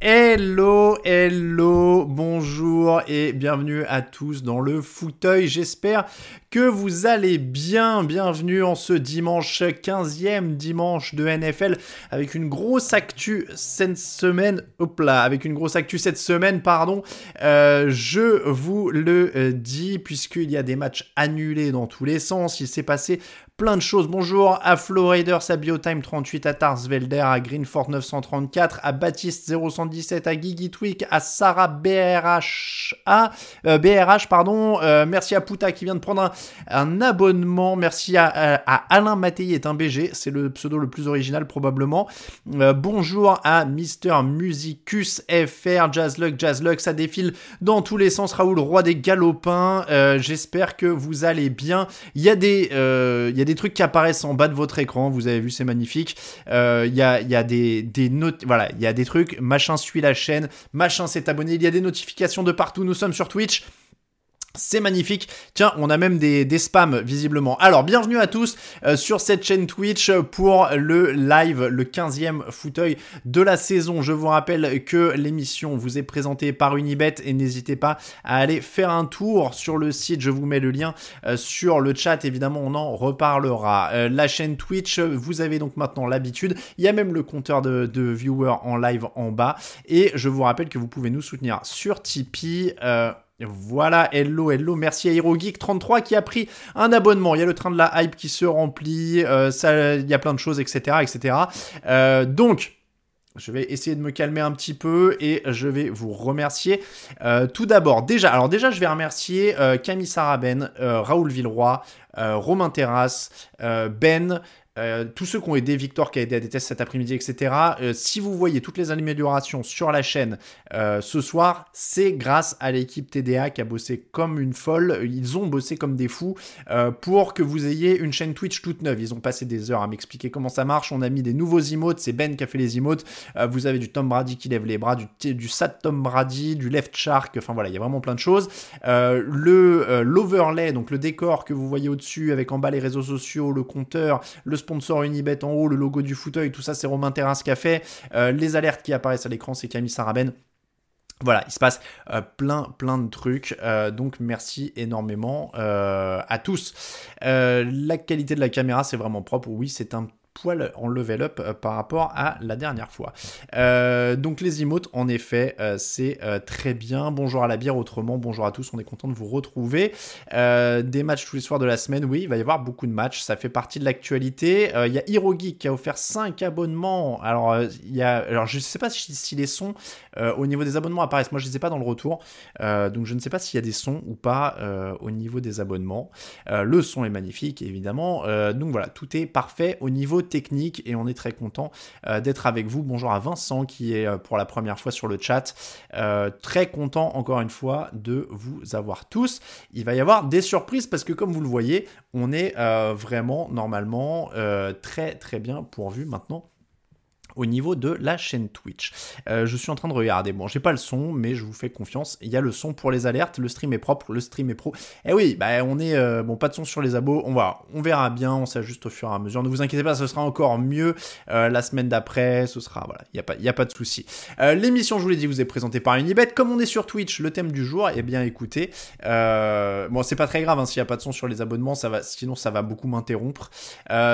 Hello, hello, bonjour et bienvenue à tous dans le fauteuil. J'espère que vous allez bien. Bienvenue en ce dimanche 15e dimanche de NFL avec une grosse actu cette semaine. Hop là, avec une grosse actu cette semaine, pardon. Euh, je vous le euh, dis puisqu'il y a des matchs annulés dans tous les sens. Il s'est passé plein de choses. Bonjour à Flo Raiders, à Biotime 38, à Tarsvelder, à Greenford 934, à Baptiste 017, à Gigi Tweak, à Sarah BRH, à, euh, BRH, pardon. Euh, merci à Puta qui vient de prendre un, abonnement. Merci à, Alain Mattei est un BG, c'est le pseudo le plus original probablement. Euh, bonjour à Mister Musicus FR, Jazzluck, Jazzluck, ça défile dans tous les sens. Raoul, roi des galopins. J'espère que vous allez bien. Il y a des, y a des trucs qui apparaissent en bas de votre écran. Vous avez vu, c'est magnifique. Il y, a, y, a, des, des notes, voilà, il y a des trucs. Machin suit la chaîne, machin s'est abonné. Il y a des notifications de partout. Nous sommes sur Twitch. C'est magnifique. Tiens, on a même des, spams visiblement. Alors, bienvenue à tous euh, sur cette chaîne Twitch pour le live, le 15e fauteuil de la saison. Je vous rappelle que l'émission vous est présentée par Unibet et n'hésitez pas à aller faire un tour sur le site. Je vous mets le lien euh, sur le chat. Évidemment, on en reparlera. Euh, la chaîne Twitch, vous avez donc maintenant l'habitude. Il y a même le compteur de, viewers en live en bas. Et je vous rappelle que vous pouvez nous soutenir sur Tipeee. Voilà, hello, hello, merci à HeroGeek33 qui a pris un abonnement. Il y a le train de la hype qui se remplit, euh, il y a plein de choses, etc. etc. Euh, donc, je vais essayer de me calmer un petit peu et je vais vous remercier. Euh, tout d'abord, déjà, alors déjà, je vais remercier Camille Saraben, Raoul Villeroy, Romain Terrasse, Ben, euh, tous ceux qui ont aidé Victor, qui a aidé à des tests cet après-midi, etc. Euh, si vous voyez toutes les améliorations sur la chaîne euh, ce soir, c'est grâce à l'équipe TDA qui a bossé comme une folle. Ils ont bossé comme des fous pour que vous ayez une chaîne Twitch toute neuve. Ils ont passé des heures à m'expliquer comment ça marche. On a mis des nouveaux emotes. C'est Ben qui a fait les emotes. vous avez du Tom Brady qui lève les bras, du, du Sat Tom Brady, du Left Shark. Enfin voilà, il y a vraiment plein de choses. le l'overlay, donc le décor que vous voyez au-dessus avec en bas les réseaux sociaux, le compteur, le sponsor Unibet en haut, le logo du fauteuil, tout ça c'est Romain Terrasse qui a fait. Euh, les alertes qui apparaissent à l'écran, c'est Camille Saraben. Voilà, il se passe euh, plein, plein de trucs. Euh, donc, merci énormément à tous. la qualité de la caméra, c'est vraiment propre. Oui, c'est un en level up euh, par rapport à la dernière fois. Euh, donc les emotes, en effet, euh, c'est très bien. Bonjour à la bière, autrement, bonjour à tous, on est content de vous retrouver. des matchs tous les soirs de la semaine, oui, il va y avoir beaucoup de matchs, ça fait partie de l'actualité. Il y a HeroGeek qui a offert 5 abonnements. Alors, il y a, alors je ne sais pas si, les sons au niveau des abonnements apparaissent. Moi, je ne les ai pas dans le retour, donc je ne sais pas s'il y a des sons ou pas au niveau des abonnements. le son est magnifique, évidemment. donc voilà, tout est parfait au niveau technique et on est très content euh, d'être avec vous. Bonjour à Vincent qui est euh, pour la première fois sur le chat. Euh, très content encore une fois de vous avoir tous. Il va y avoir des surprises parce que comme vous le voyez, on est vraiment normalement très très bien pourvu maintenant au niveau de la chaîne Twitch. Euh, je suis en train de regarder. Bon, j'ai pas le son, mais je vous fais confiance. Il y a le son pour les alertes. Le stream est propre, le stream est pro. Eh oui, bah on est euh, bon, pas de son sur les abos. On va, on verra bien. On s'ajuste au fur et à mesure. Ne vous inquiétez pas, ce sera encore mieux euh, la semaine d'après. Ce sera voilà, il y a pas, il a pas de souci. L'émission, je vous l'ai dit, vous est présentée par Unibet. Comme on est sur Twitch, le thème du jour, eh bien écoutez, bon, c'est pas très grave hein, s'il y a pas de son sur les abonnements, ça va, sinon ça va beaucoup m'interrompre.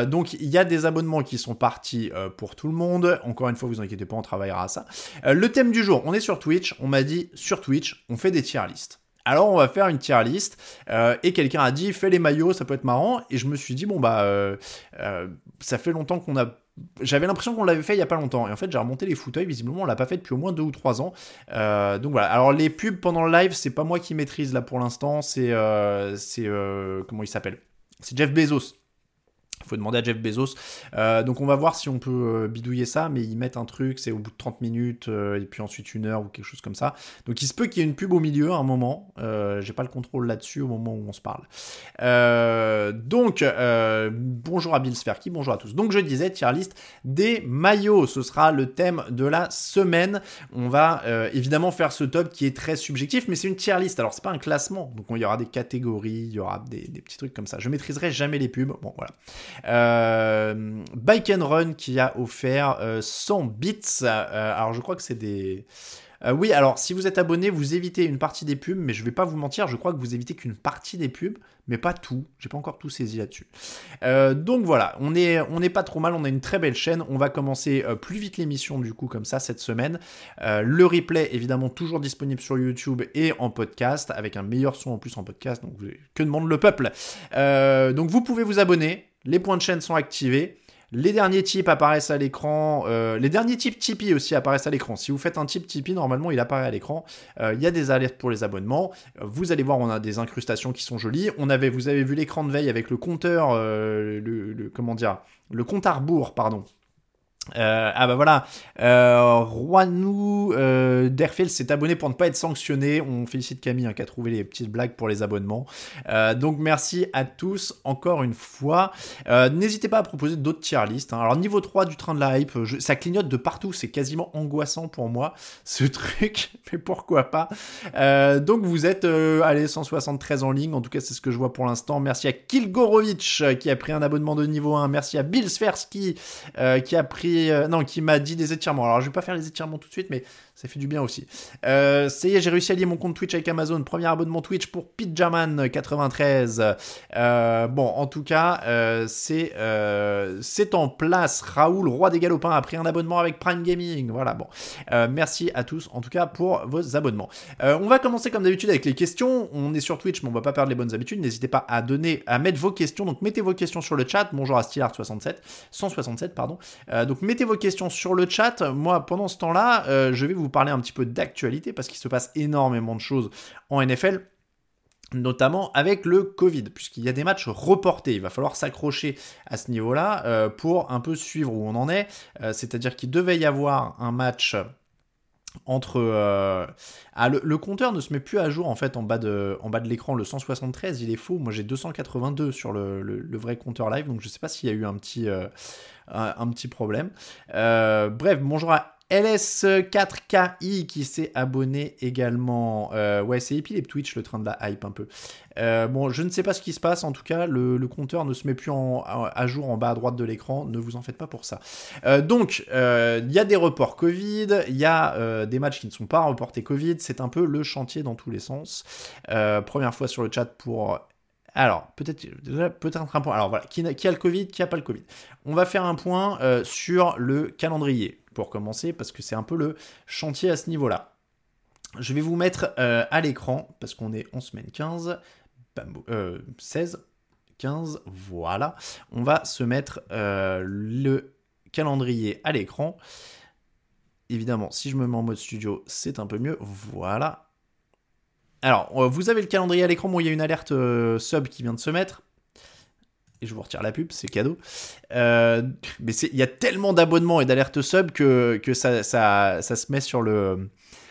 donc il y a des abonnements qui sont partis pour tout le monde. Encore une fois, vous inquiétez pas, on travaillera à ça. Euh, le thème du jour, on est sur Twitch. On m'a dit sur Twitch, on fait des tier lists. Alors on va faire une tier list euh, et quelqu'un a dit fais les maillots, ça peut être marrant. Et je me suis dit bon bah euh, ça fait longtemps qu'on a j'avais l'impression qu'on l'avait fait il y a pas longtemps. Et en fait j'ai remonté les fauteuils. Visiblement on l'a pas fait depuis au moins deux ou trois ans. Donc voilà. Alors les pubs pendant le live c'est pas moi qui maîtrise là pour l'instant. C'est c'est comment il s'appelle? C'est Jeff Bezos il faut demander à Jeff Bezos. Euh, donc on va voir si on peut euh, bidouiller ça, mais ils mettent un truc, c'est au bout de 30 minutes, euh, et puis ensuite une heure ou quelque chose comme ça. Donc il se peut qu'il y ait une pub au milieu à un moment. J'ai pas le contrôle là-dessus au moment où on se parle. donc bonjour à Bill Sferky, bonjour à tous. Donc je disais, tier list des maillots, ce sera le thème de la semaine. On va évidemment faire ce top qui est très subjectif, mais c'est une tier list. Alors c'est pas un classement, donc il y aura des catégories, il y aura des, des petits trucs comme ça. Je maîtriserai jamais les pubs. Bon voilà. Euh, Bike and Run qui a offert 100 bits. alors je crois que c'est des... Euh, oui, alors si vous êtes abonné, vous évitez une partie des pubs, mais je vais pas vous mentir, je crois que vous évitez qu'une partie des pubs, mais pas tout. J'ai pas encore tout saisi là-dessus. Euh, donc voilà, on est, pas trop mal, on a une très belle chaîne. On va commencer euh, plus vite l'émission du coup comme ça cette semaine. le replay évidemment toujours disponible sur YouTube et en podcast avec un meilleur son en plus en podcast. Donc que demande le peuple Donc vous pouvez vous abonner. Les points de chaîne sont activés. Les derniers types apparaissent à l'écran. Euh, les derniers types Tipeee aussi apparaissent à l'écran. Si vous faites un type Tipeee, normalement, il apparaît à l'écran. Euh, il y a des alertes pour les abonnements. Euh, vous allez voir, on a des incrustations qui sont jolies. On avait, vous avez vu l'écran de veille avec le compteur, le, comment dire, le compte à rebours, pardon, euh, ah bah voilà, euh, Roinou euh, s'est abonné pour ne pas être sanctionné. On félicite Camille hein, qui a trouvé les petites blagues pour les abonnements. Euh, donc merci à tous encore une fois. N'hésitez pas à proposer d'autres tier listes. Hein. Alors niveau 3 du train de la hype, ça clignote de partout. C'est quasiment angoissant pour moi ce truc, mais pourquoi pas? donc vous êtes allez 173 en ligne. En tout cas c'est ce que je vois pour l'instant. Merci à Kilgorovic qui a pris un abonnement de niveau 1. Merci à Bill Sversky qui a pris euh, non, qui m'a dit des étirements. Alors, je vais pas faire les étirements tout de suite, mais ça fait du bien aussi. Euh, ça y est, j'ai réussi à lier mon compte Twitch avec Amazon. Premier abonnement Twitch pour Pidjaman93. Euh, bon, en tout cas, c'est c'est en place. Raoul, roi des galopins, a pris un abonnement avec Prime Gaming. Voilà, bon. merci à tous, en tout cas, pour vos abonnements. on va commencer comme d'habitude avec les questions. On est sur Twitch, mais on va pas perdre les bonnes habitudes. N'hésitez pas à donner, à mettre vos questions. Donc, mettez vos questions sur le chat. Bonjour à Stylart67, 167, pardon. donc, mettez vos questions sur le chat. Moi, pendant ce temps-là, euh, je vais vous parler un petit peu d'actualité parce qu'il se passe énormément de choses en NFL notamment avec le Covid, puisqu'il y a des matchs reportés. Il va falloir s'accrocher à ce niveau-là euh, pour un peu suivre où on en est. Euh, c'est-à-dire qu'il devait y avoir un match entre ah, le, compteur ne se met plus à jour en fait en bas de en bas de l'écran le 173 il est faux moi j'ai 282 sur le, le, vrai compteur live donc je sais pas s'il y a eu un petit un, petit problème. Euh, bref, bonjour à LS4KI qui s'est abonné également. Euh, ouais, c'est épilé Twitch, le train de la hype un peu. Euh, bon, je ne sais pas ce qui se passe. En tout cas, le, compteur ne se met plus à jour en bas à droite de l'écran. Ne vous en faites pas pour ça. donc, il y a des reports Covid. Il y a des matchs qui ne sont pas reportés Covid. C'est un peu le chantier dans tous les sens. première fois sur le chat pour alors, peut-être un point. Alors voilà, qui, a le Covid, qui n'a pas le Covid. On va faire un point euh, sur le calendrier, pour commencer, parce que c'est un peu le chantier à ce niveau-là. Je vais vous mettre euh, à l'écran, parce qu'on est en semaine 15, 16, 15, voilà. On va se mettre euh, le calendrier à l'écran. Évidemment, si je me mets en mode studio, c'est un peu mieux. Voilà, alors, euh, vous avez le calendrier à l'écran. Bon, il y a une alerte euh, sub qui vient de se mettre. Et je vous retire la pub, c'est cadeau. Euh, mais il y a tellement d'abonnements et d'alertes sub que, que ça, ça, ça, se met sur le.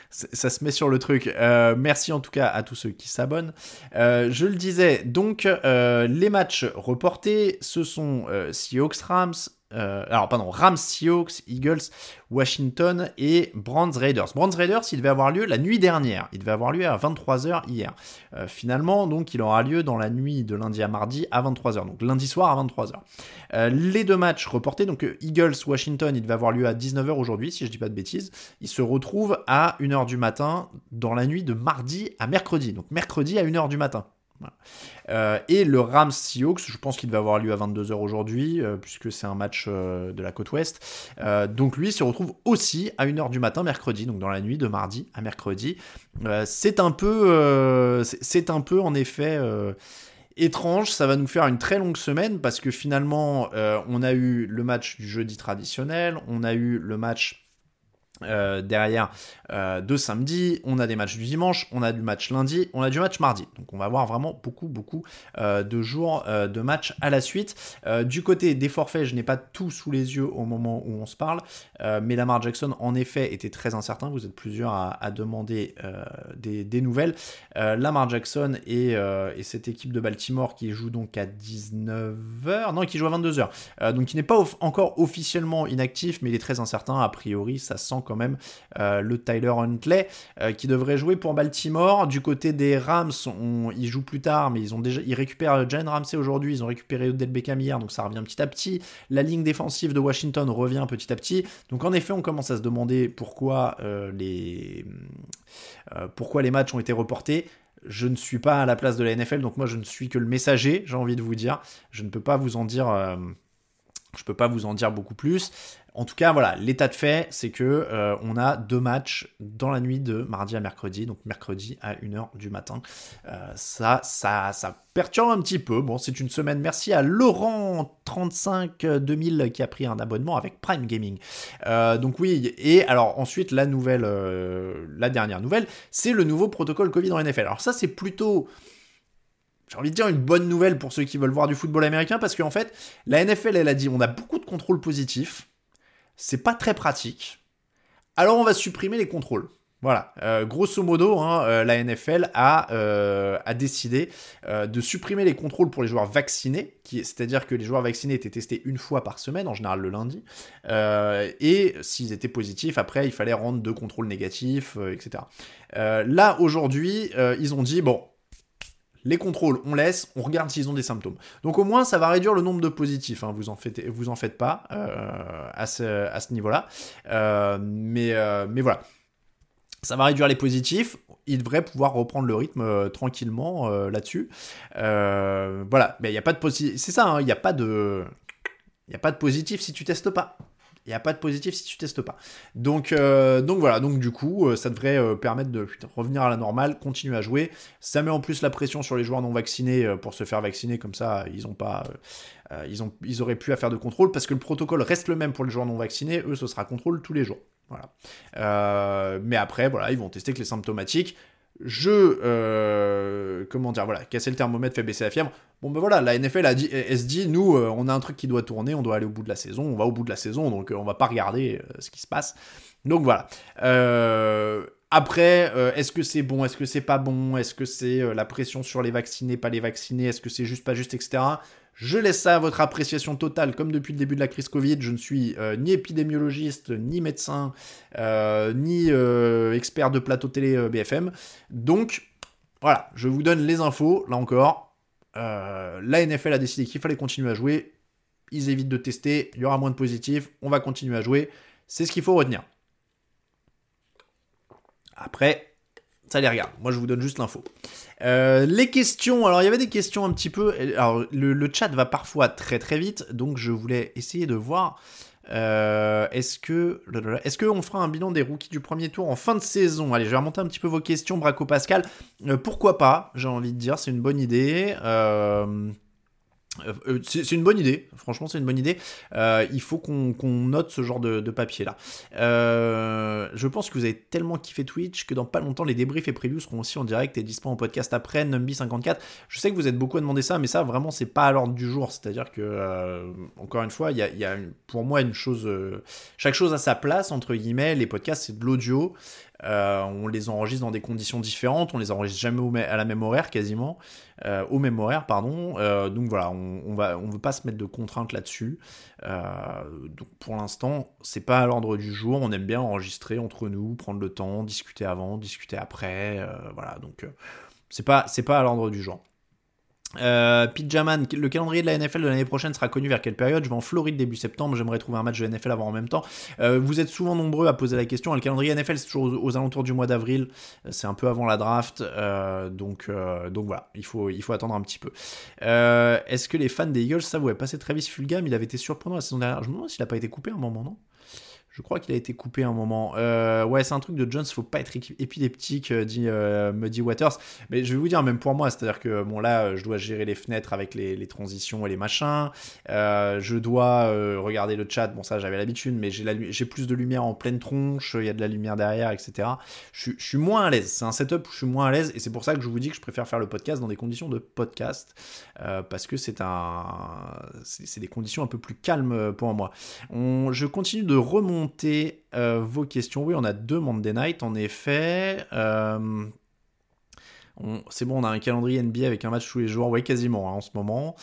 Ça se met sur le truc. merci en tout cas à tous ceux qui s'abonnent. je le disais, donc les matchs reportés, ce sont Seahawks Rams, euh, alors pardon, Rams, Seahawks, Eagles, Washington et Brands Raiders. Brands Raiders, il devait avoir lieu la nuit dernière. Il devait avoir lieu à 23h hier. Euh, finalement, donc, il aura lieu dans la nuit de lundi à mardi à 23h. Donc lundi soir à 23h. Euh, les deux matchs reportés, donc Eagles, Washington, il devait avoir lieu à 19h aujourd'hui, si je dis pas de bêtises. Il se retrouve à 1h du matin dans la nuit de mardi à mercredi. Donc mercredi à 1h du matin. Euh, et le Rams Seahawks, je pense qu'il va avoir lieu à 22h aujourd'hui, euh, puisque c'est un match euh, de la côte ouest. donc lui se retrouve aussi à 1h du matin mercredi, donc dans la nuit de mardi à mercredi. c'est un peu, c'est un peu en effet étrange, ça va nous faire une très longue semaine parce que finalement on a eu le match du jeudi traditionnel, on a eu le match euh, derrière euh, de samedi, on a des matchs du dimanche, on a du match lundi, on a du match mardi. Donc on va avoir vraiment beaucoup beaucoup euh, de jours de match à la suite. du côté des forfaits, je n'ai pas tout sous les yeux au moment où on se parle, mais Lamar Jackson en effet était très incertain. Vous êtes plusieurs à, demander des, nouvelles. Lamar Jackson et, et, cette équipe de Baltimore qui joue donc à 19h, non qui joue à 22h, donc il n'est pas encore officiellement inactif, mais il est très incertain. A priori, ça sent quand même le Tyler Huntley qui devrait jouer pour Baltimore. Du côté des Rams, on, ils jouent plus tard, mais ils ont déjà, ils récupèrent Jane Ramsey aujourd'hui, ils ont récupéré Odell Beckham hier, donc ça revient petit à petit. La ligne défensive de Washington revient petit à petit. Donc en effet, on commence à se demander pourquoi les pourquoi les matchs ont été reportés je ne suis pas à la place de la NFL, donc moi je ne suis que le messager, j'ai envie de vous dire. Je ne peux pas vous en dire, euh, je peux pas vous en dire beaucoup plus. En tout cas, voilà, l'état de fait, c'est que euh, on a deux matchs dans la nuit de mardi à mercredi, donc mercredi à 1h du matin. Euh, ça, ça, ça perturbe un petit peu. Bon, c'est une semaine. Merci à Laurent352000 qui a pris un abonnement avec Prime Gaming. Euh, donc oui, et alors ensuite, la nouvelle, la dernière nouvelle, c'est le nouveau protocole Covid en NFL. Alors ça, c'est plutôt j'ai envie de dire une bonne nouvelle pour ceux qui veulent voir du football américain parce qu'en fait, la NFL, elle a dit on a beaucoup de contrôles positifs c'est pas très pratique. Alors on va supprimer les contrôles. Voilà, euh, grosso modo, hein, euh, la NFL a, euh, a décidé de supprimer les contrôles pour les joueurs vaccinés, c'est-à-dire que les joueurs vaccinés étaient testés une fois par semaine, en général le lundi, et s'ils étaient positifs, après il fallait rendre deux contrôles négatifs, etc. là aujourd'hui, ils ont dit bon, les contrôles, on laisse, on regarde s'ils ont des symptômes. Donc au moins, ça va réduire le nombre de positifs, hein, vous, en faites, pas euh, à ce, niveau-là. Euh, mais, euh, mais voilà. Ça va réduire les positifs, il devrait pouvoir reprendre le rythme tranquillement là-dessus. voilà, mais il n'y a pas de positif. C'est ça, hein, il n'y a pas de. Il a pas de positif si tu testes pas. Il n'y a pas de positif si tu testes pas. Donc, euh, voilà, donc du coup, euh, ça devrait euh, permettre de revenir à la normale, continuer à jouer. Ça met en plus la pression sur les joueurs non vaccinés pour se faire vacciner, comme ça, ils ont pas, ils, auraient pu à faire de contrôle, parce que le protocole reste le même pour les joueurs non vaccinés, eux, ce sera contrôle tous les jours. Voilà. mais après, voilà, ils vont tester que les symptomatiques je euh, comment dire voilà casser le thermomètre fait baisser la fièvre. Bon ben voilà la NFL a dit elle se dit nous euh, on a un truc qui doit tourner on doit aller au bout de la saison on va au bout de la saison donc euh, on va pas regarder ce qui se passe. Donc voilà. Après, est-ce que c'est bon, est-ce que c'est pas bon, est-ce que c'est la pression sur les vaccinés, pas les vaccinés, est-ce que c'est juste pas juste, etc. Je laisse ça à votre appréciation totale, comme depuis le début de la crise Covid. Je ne suis euh, ni épidémiologiste, ni médecin, euh, ni euh, expert de plateau télé BFM. Donc, voilà, je vous donne les infos, là encore. la NFL a décidé qu'il fallait continuer à jouer. Ils évitent de tester, il y aura moins de positifs, on va continuer à jouer. C'est ce qu'il faut retenir. Après, ça les regarde. Moi, je vous donne juste l'info. Euh, les questions, alors il y avait des questions un petit peu. Alors le, chat va parfois très très vite, donc je voulais essayer de voir. Euh, est-ce que est-ce qu'on fera un bilan des rookies du premier tour en fin de saison? Allez, je vais remonter un petit peu vos questions, Braco Pascal. Euh, pourquoi pas J'ai envie de dire, c'est une bonne idée. Euh, euh, c'est une bonne idée, franchement c'est une bonne idée. Euh, il faut qu'on note ce genre de, papier là. je pense que vous avez tellement kiffé Twitch que dans pas longtemps les débriefs et previews seront aussi en direct et disponibles en podcast après Numby54. Je sais que vous êtes beaucoup à demander ça, mais ça vraiment c'est pas à l'ordre du jour. C'est-à-dire que encore une fois, il y a, pour moi une chose, chaque chose a sa place entre guillemets. Les podcasts c'est de l'audio. On les enregistre dans des conditions différentes, on les enregistre jamais à la même horaire quasiment. Euh, au même horaire, pardon. Euh, donc voilà, on, va, on veut pas se mettre de contraintes là-dessus. Euh, donc pour l'instant, c'est pas à l'ordre du jour. On aime bien enregistrer entre nous, prendre le temps, discuter avant, discuter après. voilà, donc c'est pas, c'est pas à l'ordre du jour. Euh, Jaman, le calendrier de la NFL de l'année prochaine sera connu vers quelle période? Je vais en Floride début septembre, j'aimerais trouver un match de NFL avant en même temps. Euh, vous êtes souvent nombreux à poser la question. Le calendrier NFL, c'est toujours aux, alentours du mois d'avril, euh, c'est un peu avant la draft, euh, donc, donc voilà, il faut, attendre un petit peu. Est-ce que les fans des Eagles est passé Travis Fulgham? Il avait été surprenant la saison dernière. Je me demande s'il n'a pas été coupé à un moment, non? Je crois qu'il a été coupé un moment. Euh, ouais, c'est un truc de Jones, faut pas être épileptique, euh, dit, euh, dit Waters. Mais je vais vous dire, même pour moi, c'est-à-dire que bon, là, je dois gérer les fenêtres avec les, transitions et les machins. je dois regarder le chat, bon, ça j'avais l'habitude, mais j'ai plus de lumière en pleine tronche, il y a de la lumière derrière, etc. Je, suis moins à l'aise. C'est un setup où je suis moins à l'aise et c'est pour ça que je vous dis que je préfère faire le podcast dans des conditions de podcast parce que c'est un, des conditions un peu plus calmes pour moi. Je continue de remonter euh, vos questions. Oui, on a deux Monday Night, en effet. Euh, C'est bon, on a un calendrier NBA avec un match tous les jours, ouais, quasiment hein, en ce moment.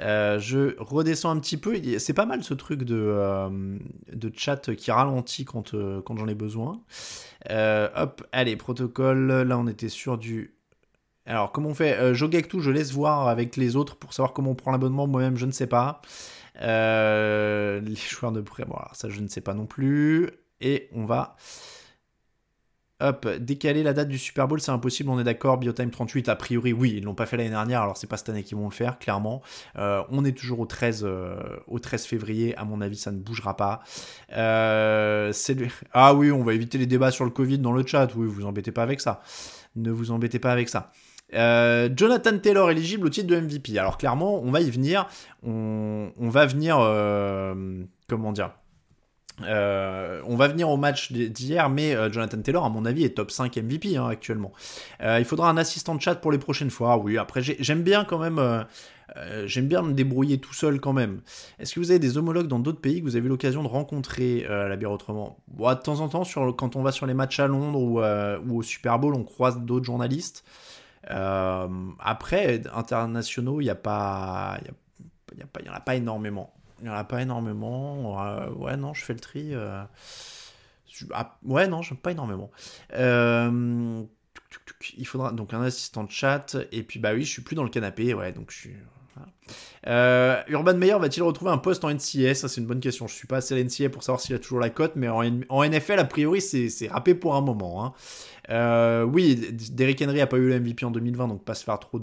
Euh, je redescends un petit peu. C'est pas mal ce truc de, euh, de chat qui ralentit quand, quand j'en ai besoin. hop, allez, protocole. Là, on était sur du. Alors, comment on fait? Tout, je laisse voir avec les autres pour savoir comment on prend l'abonnement. Moi-même, je ne sais pas. Les joueurs de prêt, bon, ça, je ne sais pas non plus. Et on va. Hop, décaler la date du Super Bowl, c'est impossible, on est d'accord. Biotime 38, a priori, oui, ils l'ont pas fait l'année dernière, alors c'est pas cette année qu'ils vont le faire, clairement. Euh, on est toujours au 13, euh, au 13 février, à mon avis, ça ne bougera pas. Euh, ah oui, on va éviter les débats sur le Covid dans le chat, oui, vous embêtez pas avec ça. Ne vous embêtez pas avec ça. Jonathan Taylor éligible au titre de MVP. Alors clairement, on va y venir. On, va venir, comment dire euh, on va venir au match d'hier, mais euh, Jonathan Taylor, à mon avis, est top 5 MVP hein, actuellement. Euh, il faudra un assistant de chat pour les prochaines fois. Oui, après, j'aime bien quand même. j'aime bien me débrouiller tout seul quand même. Est-ce que vous avez des homologues dans d'autres pays que vous avez eu l'occasion de rencontrer à la bière autrement? De temps en temps, quand on va sur les matchs à Londres ou, au Super Bowl, on croise d'autres journalistes. Après, internationaux, il n'y a pas. N'y en a pas énormément. Il n'y en a pas énormément. ouais, non, je fais le tri. Euh, ah, ouais, non, je pas énormément. Euh, il faudra donc un assistant de chat. Et puis, bah oui, je suis plus dans le canapé. Ouais, donc. Euh, Urban Meyer va-t-il retrouver un poste en NCA Ça, c'est une bonne question. Je suis pas assez à l'NCA pour savoir s'il a toujours la cote, mais en, en NFL, a priori, c'est râpé pour un moment. Hein. Euh, oui, Derrick Henry a pas eu le MVP en 2020, donc pas se faire trop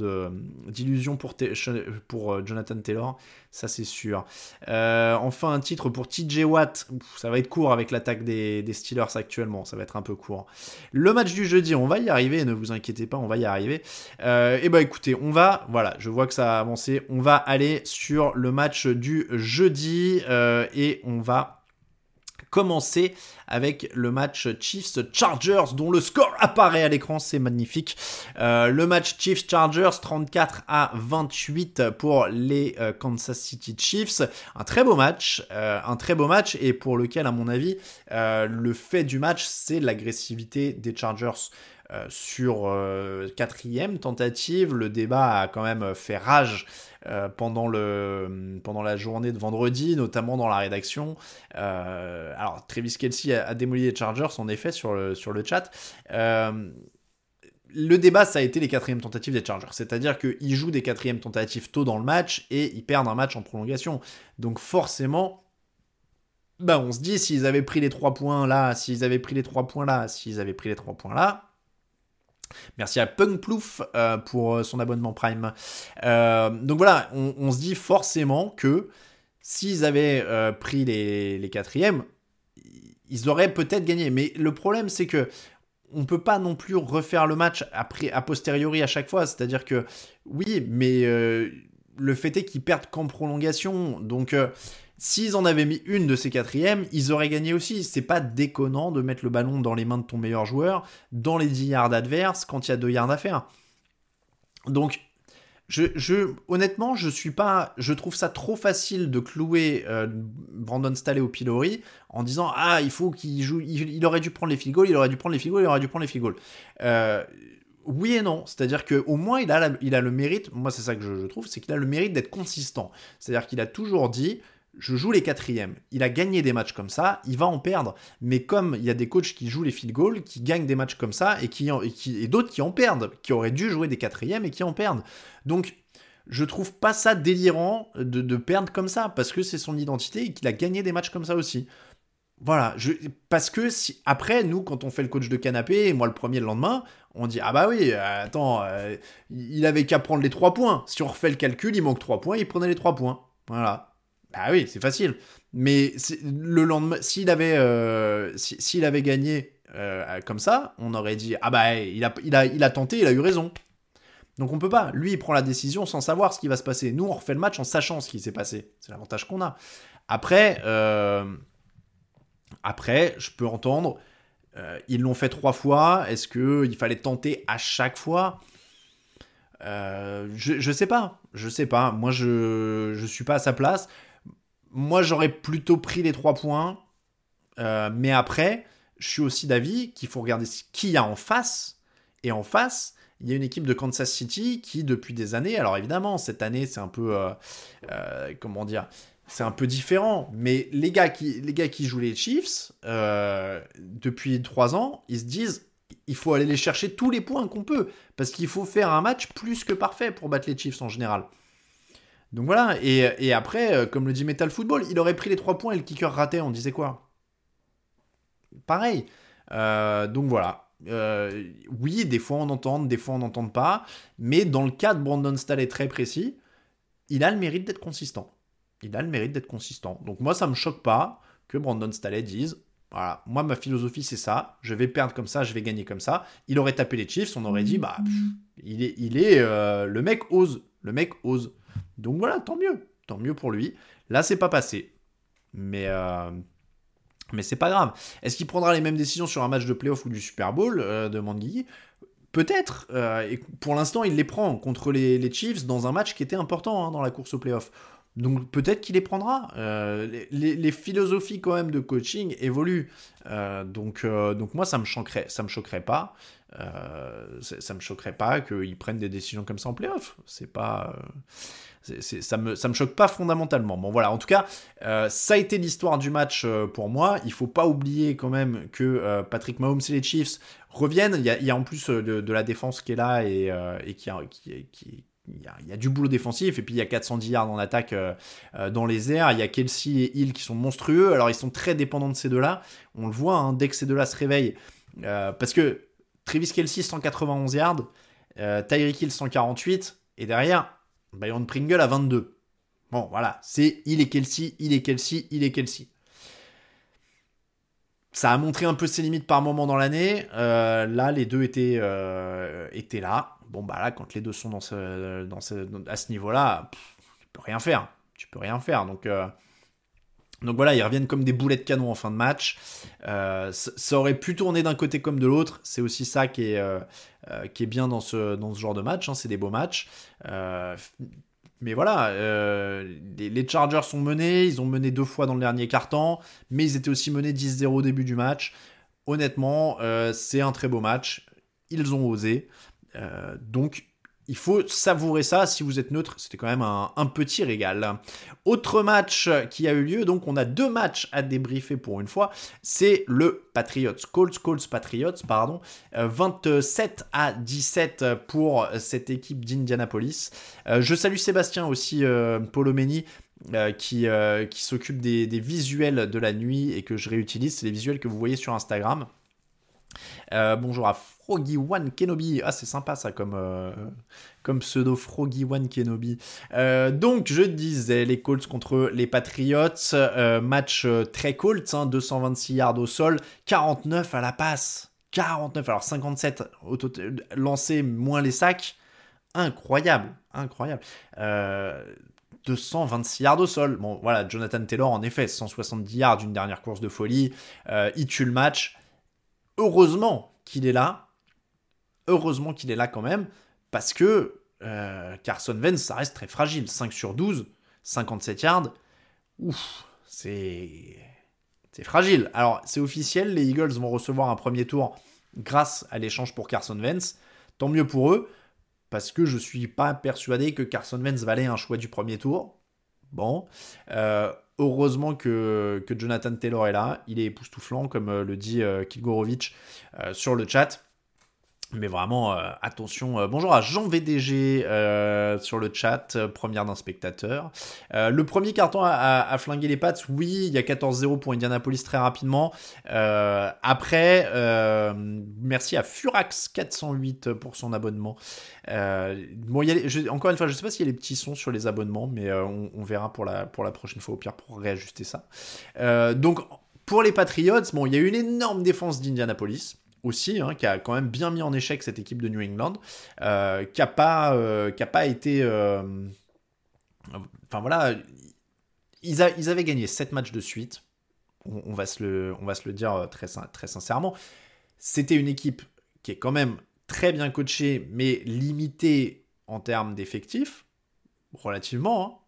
d'illusions pour, euh, Jonathan Taylor, ça c'est sûr. Euh, enfin, un titre pour TJ Watt, ça va être court avec l'attaque des, Steelers actuellement, ça va être un peu court. Le match du jeudi, on va y arriver, ne vous inquiétez pas, on va y arriver. et eh ben écoutez, on va, voilà, je vois que ça a avancé, on va aller sur le match du jeudi et on va commencer avec le match Chiefs-Chargers dont le score apparaît à l'écran, c'est magnifique. Euh, le match Chiefs-Chargers 34 à 28 pour les euh, Kansas City Chiefs. Un très beau match, euh, un très beau match et pour lequel à mon avis le fait du match c'est l'agressivité des Chargers. sur quatrième tentative, le débat a quand même fait rage euh, pendant, le, pendant la journée de vendredi, notamment dans la rédaction. Euh, alors, Travis Kelsey a, démoli les Chargers, en effet, sur le, sur le chat. Euh, le débat, ça a été les quatrièmes tentatives des Chargers. C'est-à-dire qu'ils jouent des quatrièmes tentatives tôt dans le match et ils perdent un match en prolongation. Donc forcément, bah on se dit, s'ils avaient pris les trois points là, s'ils avaient pris les trois points là, s'ils avaient pris les trois points là, Merci à Punk Plouf euh, pour euh, son abonnement Prime. Euh, donc voilà, on, se dit forcément que s'ils avaient pris les, les quatrièmes, ils auraient peut-être gagné. Mais le problème, c'est que on peut pas non plus refaire le match après, a posteriori à chaque fois. C'est-à-dire que oui, mais le fait est qu'ils perdent qu'en prolongation. Donc S'ils en avaient mis une de ces quatrièmes, ils auraient gagné aussi. C'est pas déconnant de mettre le ballon dans les mains de ton meilleur joueur, dans les 10 yards adverses, quand il y a 2 yards à faire. Donc, je, honnêtement, je suis pas, je trouve ça trop facile de clouer euh, Brandon Staley au pilori en disant ah il faut qu'il joue, il, aurait dû prendre les field goals, il aurait dû prendre les field goals, il aurait dû prendre les field goals. Euh, oui et non, c'est-à-dire qu'au moins il a, il a le mérite, moi c'est ça que je trouve, c'est qu'il a le mérite d'être consistant. C'est-à-dire qu'il a toujours dit je joue les quatrièmes. Il a gagné des matchs comme ça, il va en perdre. Mais comme il y a des coachs qui jouent les field goals, qui gagnent des matchs comme ça, et, qui, et, d'autres qui en perdent, qui auraient dû jouer des quatrièmes et qui en perdent. Donc, je trouve pas ça délirant de, perdre comme ça, parce que c'est son identité et qu'il a gagné des matchs comme ça aussi. Voilà, parce que si, après, nous, quand on fait le coach de canapé, et moi le premier le lendemain, on dit Ah bah oui, attends, euh, il avait qu'à prendre les trois points. Si on refait le calcul, il manque trois points, il prenait les trois points. Voilà. Ah oui, c'est facile. Mais le lendemain, s'il avait, euh, avait gagné euh, comme ça, on aurait dit ah bah il a, il a, il a tenté, il a eu raison. Donc on peut pas. Lui, il prend la décision sans savoir ce qui va se passer. Nous, on refait le match en sachant ce qui s'est passé. C'est l'avantage qu'on a. Après, euh, après, je peux entendre. ils l'ont fait trois fois. Est-ce que il fallait tenter à chaque fois? Je, je sais pas. Je sais pas. Moi, je, je suis pas à sa place moi, j'aurais plutôt pris les trois points. Euh, mais après, je suis aussi d'avis qu'il faut regarder qui y a en face. Et en face, il y a une équipe de Kansas City qui, depuis des années, alors évidemment, cette année, c'est un peu, comment dire, c'est un peu différent, mais les gars qui, les gars qui jouent les Chiefs, depuis trois ans, ils se disent, il faut aller les chercher tous les points qu'on peut, parce qu'il faut faire un match plus que parfait pour battre les Chiefs en général. Donc voilà, et, après, euh, comme le dit Metal Football, il aurait pris les 3 points et le kicker raté, on disait quoi? Pareil. Euh, donc voilà. Euh, oui, des fois on entend, des fois on n'entend pas, mais dans le cas de Brandon Staley très précis, il a le mérite d'être consistant. Il a le mérite d'être consistant. Donc moi, ça me choque pas que Brandon Staley dise voilà, moi ma philosophie c'est ça, je vais perdre comme ça, je vais gagner comme ça. Il aurait tapé les Chiefs, on aurait dit bah il est, il est le mec ose, le mec ose. Donc voilà, tant mieux, tant mieux pour lui. Là, c'est pas passé. Mais, euh, mais c'est pas grave. Est-ce qu'il prendra les mêmes décisions sur un match de playoff ou du Super Bowl euh, de Guigui Peut-être. Euh, et pour l'instant, il les prend contre les, Chiefs dans un match qui était important hein, dans la course au playoff. Donc peut-être qu'il les prendra. Les, philosophies quand même de coaching évoluent. donc, donc moi, ça me choquerait, ça me choquerait pas. Ça me choquerait pas qu'ils prennent des décisions comme ça en playoff. C'est pas ça, me, ça me choque pas fondamentalement. Bon voilà, en tout cas, euh, ça a été l'histoire du match euh, pour moi. Il faut pas oublier quand même que euh, Patrick Mahomes et les Chiefs reviennent. Il y a, en plus de, la défense qui est là et, qui il y, a, du boulot défensif et puis il y a 410 yards en attaque dans les airs. Il y a Kelsey et Hill qui sont monstrueux. Alors ils sont très dépendants de ces deux-là. On le voit hein, dès que ces deux-là se réveillent. parce que Travis Kelsey 191 yards, Tyreek Hill 148 et derrière Byron Pringle à 22. Bon, voilà, c'est il est Kelsey, il est Kelsey, il est Kelsey. Ça a montré un peu ses limites par moment dans l'année. Euh, là, les deux étaient, euh, étaient là. Bon, bah là, quand les deux sont dans ce, à ce niveau-là, tu peux rien faire. Tu peux rien faire. Donc, euh, donc voilà, ils reviennent comme des boulets de canon en fin de match. ça aurait pu tourner d'un côté comme de l'autre. C'est aussi ça qui est, euh, est bien dans ce, dans ce genre de match. Hein, c'est des beaux matchs. Euh, mais voilà, euh, les, Chargers sont menés, ils ont mené deux fois dans le dernier quart-temps, mais ils étaient aussi menés 10-0 au début du match. Honnêtement, c'est un très beau match. Ils ont osé. donc, il faut savourer ça si vous êtes neutre. C'était quand même un, petit régal. Autre match qui a eu lieu, donc on a deux matchs à débriefer pour une fois. C'est le Patriots, Colts, Colts Patriots, pardon. 27 euh, à 17 pour cette équipe d'Indianapolis. Euh, je salue Sébastien aussi, euh, Polomeni. qui, qui s'occupe des, des, visuels de la nuit et que je réutilise. C'est les visuels que vous voyez sur Instagram. Bonjour à Froggy One Kenobi. Ah, c'est sympa ça comme, euh, pseudo Froggy One Kenobi. Euh, donc, je disais, les Colts contre les Patriots. Euh, match très Colts, hein, 226 yards au sol, 49 à la passe. 49, alors 57 au total, lancé moins les sacs. Incroyable, incroyable. 226 yards au sol. Bon, voilà, Jonathan Taylor, en effet, 170 yards d'une dernière course de folie. il tue le match. Heureusement qu'il est là heureusement qu'il est là quand même, parce que euh, Carson Wentz, ça reste très fragile. 5 sur 12, 57 yards. Ouf, c'est. Fragile. Alors, c'est officiel, les Eagles vont recevoir un premier tour grâce à l'échange pour Carson Wentz. Tant mieux pour eux, parce que je suis pas persuadé que Carson Wentz valait un choix du premier tour. Bon. Euh, heureusement que, Jonathan Taylor est là. Il est époustouflant, comme euh, le dit Kilgorovitch sur le chat. Mais vraiment, euh, attention. Euh, bonjour à Jean VDG euh, sur le chat, première d'un spectateur. le premier carton a, flingué les pattes, oui, il y a 14-0 pour Indianapolis très rapidement. après, merci à Furax408 pour son abonnement. encore une fois, je ne sais pas s'il y a les petits sons sur les abonnements, mais on, verra pour la, pour la prochaine fois au pire pour réajuster ça. donc, pour les Patriots, bon, il y a eu une énorme défense d'Indianapolis aussi, hein, qui a quand même bien mis en échec cette équipe de New England, euh, qui n'a pas, euh, pas été... Euh, enfin voilà, ils, avaient gagné 7 matchs de suite, on, va, se le, on va se le dire très, très sincèrement. C'était une équipe qui est quand même très bien coachée, mais limitée en termes d'effectifs, relativement,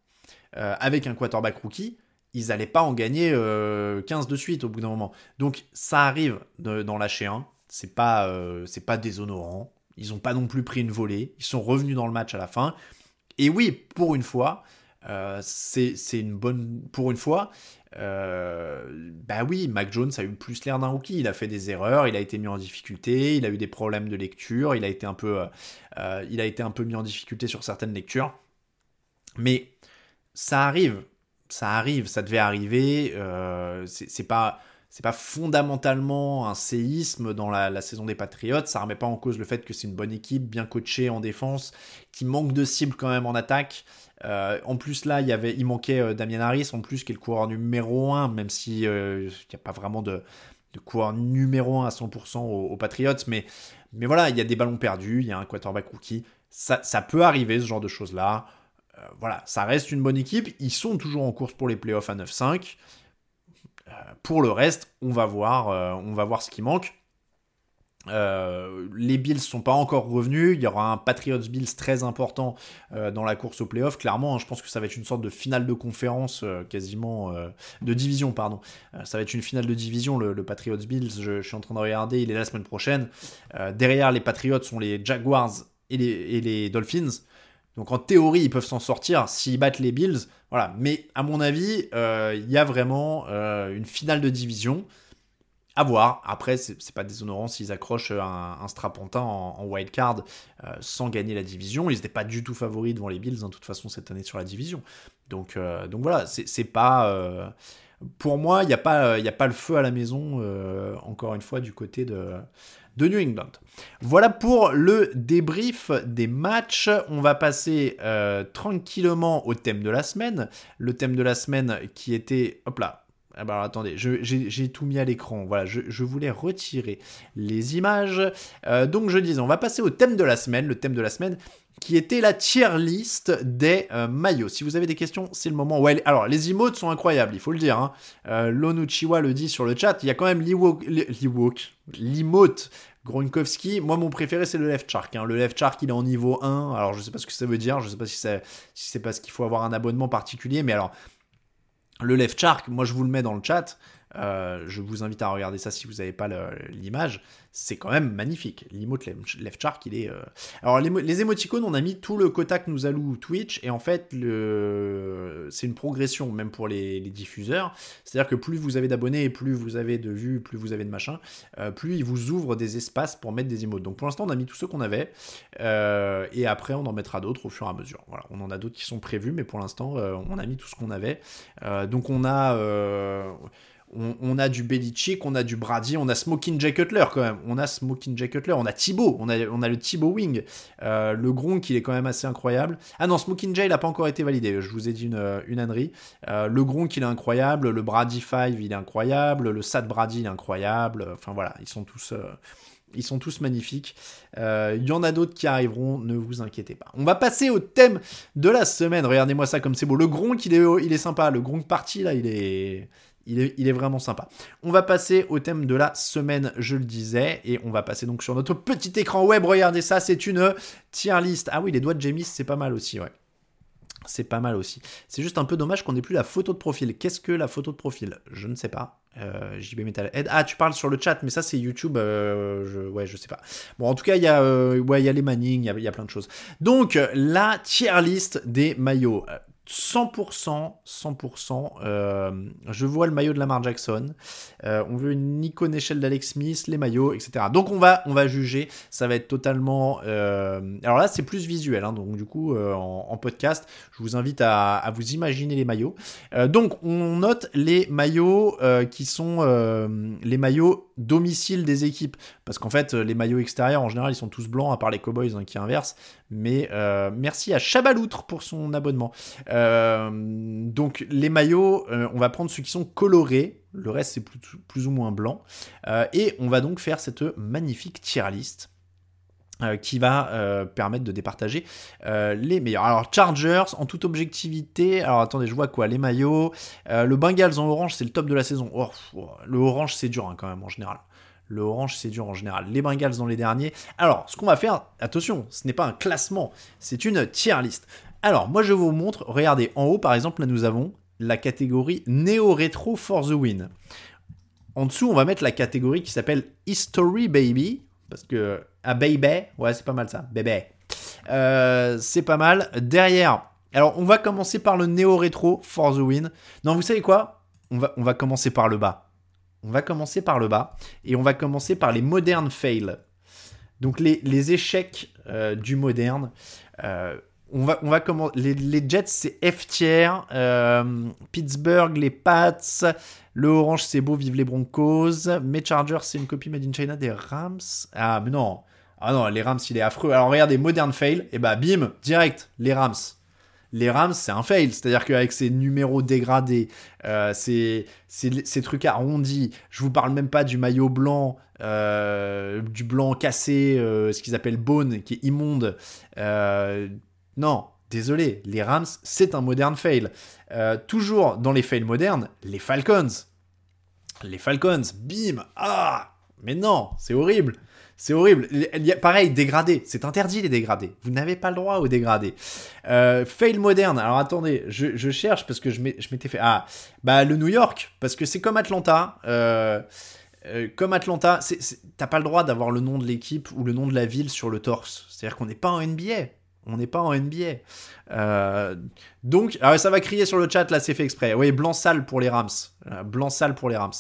hein, avec un quarterback rookie ils n'allaient pas en gagner 15 de suite au bout d'un moment. Donc ça arrive d'en lâcher un, c'est pas, euh, c'est pas déshonorant. Ils n'ont pas non plus pris une volée. Ils sont revenus dans le match à la fin. Et oui, pour une fois, euh, c'est une bonne. Pour une fois, euh, bah oui, Mac Jones a eu plus l'air d'un rookie. Il a fait des erreurs, il a été mis en difficulté, il a eu des problèmes de lecture, il a été un peu, euh, il a été un peu mis en difficulté sur certaines lectures. Mais ça arrive, ça arrive, ça devait arriver. c'est pas c'est pas fondamentalement un séisme dans la, saison des Patriots. Ça remet pas en cause le fait que c'est une bonne équipe, bien coachée en défense, qui manque de cibles quand même en attaque. Euh, en plus, là, il, y avait, il manquait euh, Damien Harris, en plus, qui est le coureur numéro 1, même si euh, n'y a pas vraiment de, coureur numéro 1 à 100% aux, Patriots. Mais, mais voilà, il y a des ballons perdus, il y a un quarterback rookie. Ça, ça peut arriver, ce genre de choses-là. voilà, ça reste une bonne équipe. Ils sont toujours en course pour les playoffs à 9-5 pour le reste, on va voir, euh, on va voir ce qui manque. Euh, les Bills sont pas encore revenus. Il y aura un Patriots Bills très important euh, dans la course au playoff. Clairement, hein, je pense que ça va être une sorte de finale de conférence, quasiment de division, pardon. ça va être une finale de division. Le, Patriots Bills, je, suis en train de regarder, il est la semaine prochaine. derrière les Patriots sont les Jaguars et les Dolphins. Donc en théorie, ils peuvent s'en sortir s'ils battent les Bills. Voilà. Mais à mon avis, euh, il y a vraiment euh, une finale de division. À voir. Après, c'est pas déshonorant s'ils accrochent un, un strapontin en, en euh, sans gagner la division. Ils n'étaient pas du tout favoris devant les Bills, hein, de toute façon, cette année sur la division. Donc, donc voilà, c'est pas. pour moi, il n'y a pas le feu à la maison, encore une fois, du côté de, de New England. Voilà pour le débrief des matchs. On va passer euh, tranquillement au thème de la semaine. Le thème de la semaine qui était... Hop là. Ah bah alors attendez, j'ai tout mis à l'écran. Voilà, je, voulais retirer les images. Euh, donc je disais, on va passer au thème de la semaine. Le thème de la semaine qui était la tier list des euh, maillots. Si vous avez des questions, c'est le moment. Ouais, alors, les emotes sont incroyables, il faut le dire. Hein. Euh, Lonuchiwa le dit sur le chat. Il y a quand même l'emote Gronkowski. Moi, mon préféré, c'est le left shark. Hein. Le left shark, il est en niveau 1. Alors, je sais pas ce que ça veut dire. Je sais pas si c'est si parce qu'il faut avoir un abonnement particulier. Mais alors, le left shark, moi, je vous le mets dans le chat. Euh, je vous invite à regarder ça si vous n'avez pas l'image. C'est quand même magnifique. L'emote Left Shark, il est. Euh, alors, les, les, émoticônes, on a mis tout le quota que nous alloue Twitch, et en fait, c'est une progression, même pour les, diffuseurs. C'est-à-dire que plus vous avez d'abonnés, plus vous avez de vues, plus vous avez de machin, euh, plus ils vous ouvrent des espaces pour mettre des emotes. Donc, pour l'instant, on a mis tous ceux qu'on avait, et après, on en mettra d'autres au fur et à mesure. Voilà, on en a d'autres qui sont prévus, mais pour l'instant, on a mis tout ce qu'on avait. donc, on a on, a du Belichick, on a du Brady, on a Smoking Jay Cutler quand même. On a Smoking Jay Cutler, on a Thibaut, on a, le Thibaut Wing. Euh, le Gronk, il est quand même assez incroyable. Ah non, Smoking Jay, il n'a pas encore été validé. Je vous ai dit une, une ânerie. Euh, le Gronk, il est incroyable. Le Brady 5, il est incroyable. Le Sad Brady, il est incroyable. Enfin voilà, ils sont tous. Euh, magnifiques. Il y en a d'autres qui arriveront, ne vous inquiétez pas. On va passer au thème de la semaine. Regardez-moi ça comme c'est beau. Le Gronk, il est, il est sympa. Le Gronk parti, là, il est, il est, vraiment sympa. On va passer au thème de la semaine, je le disais, et on va passer donc sur notre petit écran web. Regardez ça, c'est une tier list. Ah oui, les doigts de James, c'est pas mal aussi, ouais. C'est pas mal aussi. C'est juste un peu dommage qu'on n'ait plus la photo de profil. Qu'est-ce que la photo de profil? Je ne sais pas. Euh, JB Metalhead. Ah, tu parles sur le chat, mais ça c'est YouTube. Euh, je, ouais, je sais pas. Bon, en tout cas, il y a, euh, ouais, y a les Manning, il y, y, a plein de choses. Donc, la tier list des maillots. 100%, 100%, euh, je vois le maillot de Lamar Jackson. Euh, on veut une icône échelle d'Alex Smith, les maillots, etc. Donc on va, on va juger. Ça va être totalement. Euh, alors là, c'est plus visuel. Hein, donc du coup, en, podcast, je vous invite à, à vous imaginer les maillots. donc on note les maillots qui sont les maillots domicile des équipes. Parce qu'en fait, les maillots extérieurs, en général, ils sont tous blancs, à part les Cowboys hein, qui inversent. Mais euh, merci à Chabaloutre pour son abonnement. Euh, donc, les maillots, euh, on va prendre ceux qui sont colorés. Le reste, c'est plus, plus, ou moins blanc. et on va donc faire cette magnifique tier list. Qui va permettre de départager les meilleurs. Alors Chargers, en toute objectivité, alors attendez, je vois quoi Les maillots, le Bengals en orange, c'est le top de la saison. Oh, oh, le orange, c'est dur hein, quand même en général. Le orange, c'est dur en général. Les Bengals dans les derniers. Alors, ce qu'on va faire, attention, ce n'est pas un classement, c'est une tier list. Alors, moi, je vous montre, regardez, en haut, par exemple, là, nous avons la catégorie Neo Retro for the Win. En dessous, on va mettre la catégorie qui s'appelle History Baby. Parce que à Baby, ouais, c'est pas mal ça, bébé. Euh, c'est pas mal. Derrière, alors on va commencer par le néo rétro for the win. Non, vous savez quoi? On va, on va commencer par le bas. On va commencer par le bas et on va commencer par les modernes fails. Donc les, les échecs euh, du moderne. Euh, on va, on va commencer. Les, Jets, c'est F tiers. Pittsburgh, les Pats. Le orange, c'est beau, vive les Broncos. Mes Chargers, c'est une copie made in China des Rams. Ah, mais non. Ah non, les Rams, il est affreux. Alors regardez, modern fail. Et bah, bim, direct, les Rams. Les Rams, c'est un fail. C'est-à-dire qu'avec ces numéros dégradés, euh, ces, ces, trucs arrondis, je vous parle même pas du maillot blanc, euh, du blanc cassé, euh, ce qu'ils appellent bone, qui est immonde. Non, désolé, les Rams, c'est un modern fail. Euh, toujours dans les fails modernes, les Falcons. Les Falcons, bim, ah, mais non, c'est horrible. C'est horrible. Pareil, dégradé. C'est interdit les dégradés. Vous n'avez pas le droit aux dégradés. Euh, fail moderne. Alors attendez, je, cherche parce que je m'étais fait. Ah, bah le New York, parce que c'est comme Atlanta. Euh, comme Atlanta, t'as pas le droit d'avoir le nom de l'équipe ou le nom de la ville sur le torse. C'est-à-dire qu'on n'est pas en NBA. On n'est pas en NBA. Euh, donc, alors ça va crier sur le chat, là c'est fait exprès. Oui, blanc sale pour les Rams. Euh, blanc sale pour les Rams.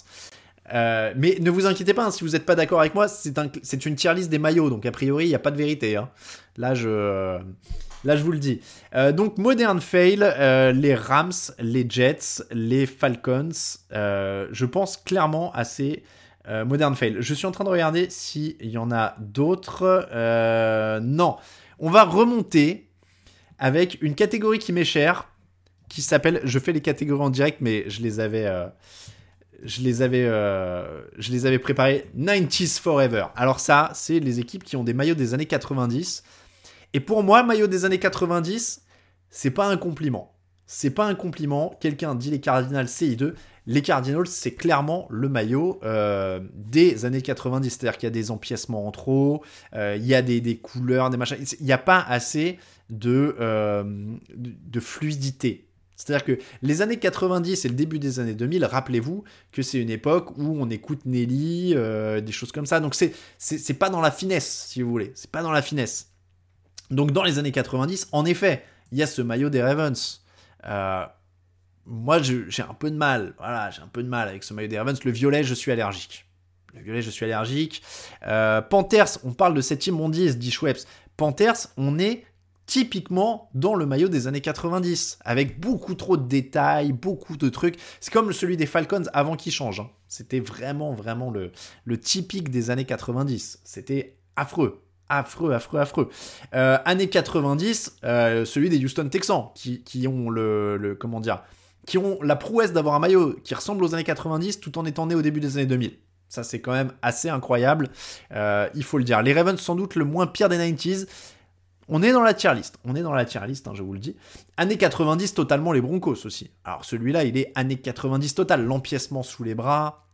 Euh, mais ne vous inquiétez pas, hein, si vous n'êtes pas d'accord avec moi, c'est un, une tier list des maillots, donc a priori il n'y a pas de vérité. Hein. Là, je, là je vous le dis. donc Modern Fail, les Rams, les Jets, les Falcons, je pense clairement à ces Modern Fail. Je suis en train de regarder s'il y en a d'autres. non. On va remonter avec une catégorie qui m'est chère, qui s'appelle. Je fais les catégories en direct, mais je les avais. Euh, je les avais, euh, je les avais préparés 90s Forever. Alors ça, c'est les équipes qui ont des maillots des années 90. Et pour moi, maillot des années 90, c'est pas un compliment. C'est pas un compliment. Quelqu'un dit les Cardinals CI2. Les Cardinals, c'est clairement le maillot euh, des années 90. C'est-à-dire qu'il y a des empiècements en trop, euh, il y a des, couleurs, des machins. Il n'y a pas assez de, euh, de fluidité. C'est-à-dire que les années 90 et le début des années 2000, rappelez-vous que c'est une époque où on écoute Nelly, des choses comme ça. Donc c'est, c'est, pas dans la finesse, si vous voulez. C'est pas dans la finesse. Donc dans les années 90, en effet, il y a ce maillot des Ravens moi, j'ai un peu de mal. Voilà, j'ai un peu de mal avec ce maillot des Ravens. Le violet, je suis allergique. Le violet, je suis allergique. Euh, Panthers, on parle de cette immondice, dit Schweppes. Panthers, on est typiquement dans le maillot des années 90, avec beaucoup trop de détails, beaucoup de trucs. C'est comme celui des Falcons avant qu'il change. Hein. C'était vraiment, vraiment le, typique des années 90. C'était affreux affreux, affreux, affreux. Euh, années 90, euh, celui des Houston Texans, qui, ont le, comment dire, qui ont la prouesse d'avoir un maillot qui ressemble aux années 90 tout en étant né au début des années 2000. Ça, c'est quand même assez incroyable, euh, il faut le dire. Les Ravens, sans doute le moins pire des 90s. On est dans la tier list, on est dans la tier list, hein, je vous le dis. Années 90, totalement les Broncos aussi. Alors celui-là, il est années 90 total. L'empiècement sous les bras,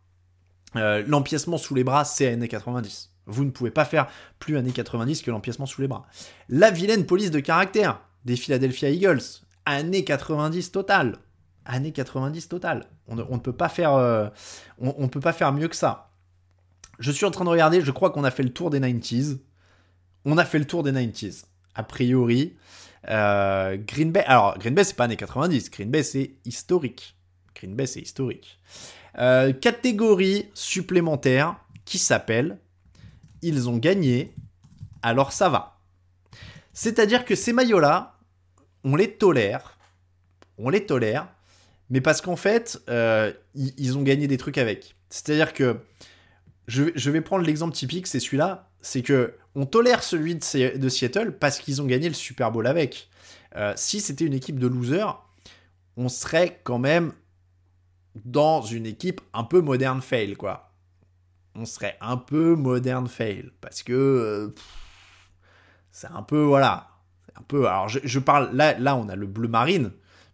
euh, l'empiècement sous les bras, c'est années 90. Vous ne pouvez pas faire plus années 90 que l'empiècement sous les bras. La vilaine police de caractère des Philadelphia Eagles, années 90 total années 90 total. On ne, peut pas faire, euh, peut pas faire mieux que ça. Je suis en train de regarder, je crois qu'on a fait le tour des 90s. On a fait le tour des 90s. A priori, euh, Green Bay. Alors, Green Bay, c'est pas années 90. Green Bay, c'est historique. Green Bay, c'est historique. Euh, catégorie supplémentaire qui s'appelle Ils ont gagné, alors ça va. C'est-à-dire que ces maillots-là, on les tolère. On les tolère mais parce qu'en fait, euh, ils, ont gagné des trucs avec. C'est-à-dire que je, vais prendre l'exemple typique, c'est celui-là, c'est que on tolère celui de, Seattle parce qu'ils ont gagné le Super Bowl avec. Euh, si c'était une équipe de losers, on serait quand même dans une équipe un peu moderne fail, quoi. On serait un peu moderne fail parce que euh, c'est un peu voilà, un peu. Alors je, je, parle là, là on a le bleu marine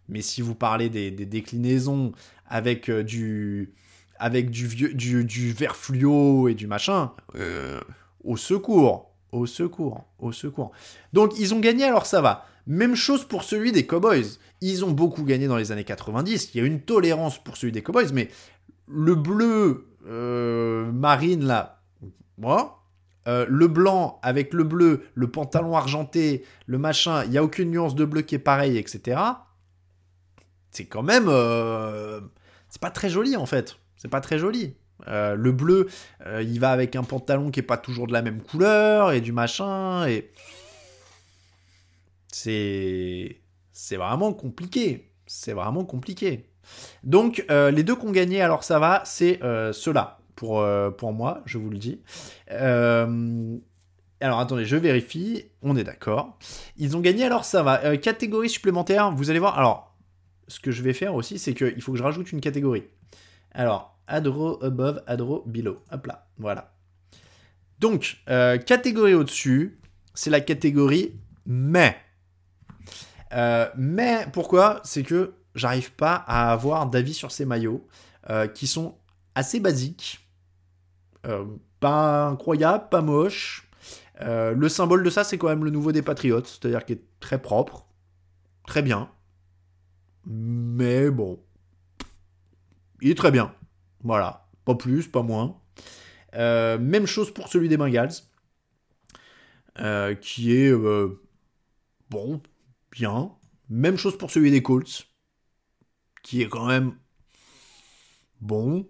mais si vous parlez des, déclinaisons avec euh, du avec du, vieux, du, du vert fluo et du machin, euh, au secours, au secours, au secours. Donc ils ont gagné, alors ça va. Même chose pour celui des Cowboys. Ils ont beaucoup gagné dans les années 90. Il y a une tolérance pour celui des Cowboys, mais le bleu euh, marine là, moi, le blanc avec le bleu, le pantalon argenté, le machin, il n'y a aucune nuance de bleu qui est pareille, etc. C'est quand même... Euh, c'est pas très joli en fait. C'est pas très joli. Euh, le bleu, il va avec un pantalon qui est pas toujours de la même couleur et du machin et c'est c'est vraiment compliqué. C'est vraiment compliqué. Donc les deux qui ont gagné, alors ça va, c'est ceux-là pour, euh, pour moi, je vous le dis. Euh, alors attendez, je vérifie, on est d'accord. Ils ont gagné, alors ça va. Euh, catégorie supplémentaire, vous allez voir. Alors, ce que je vais faire aussi, c'est qu'il faut que je rajoute une catégorie. Alors, adro above, adro below. Hop là, voilà. Donc, catégorie au-dessus, c'est la catégorie mais. mais pourquoi? C'est que j'arrive pas à avoir d'avis sur ces maillots qui sont assez basiques. Euh, pas incroyable, pas moche. Euh, le symbole de ça, c'est quand même le nouveau des Patriotes, c'est-à-dire qu'il est très propre, très bien. Mais bon, il est très bien. Voilà, pas plus, pas moins. Euh, même chose pour celui des Bengals, qui est bon, bien. Même chose pour celui des Colts, qui est quand même bon.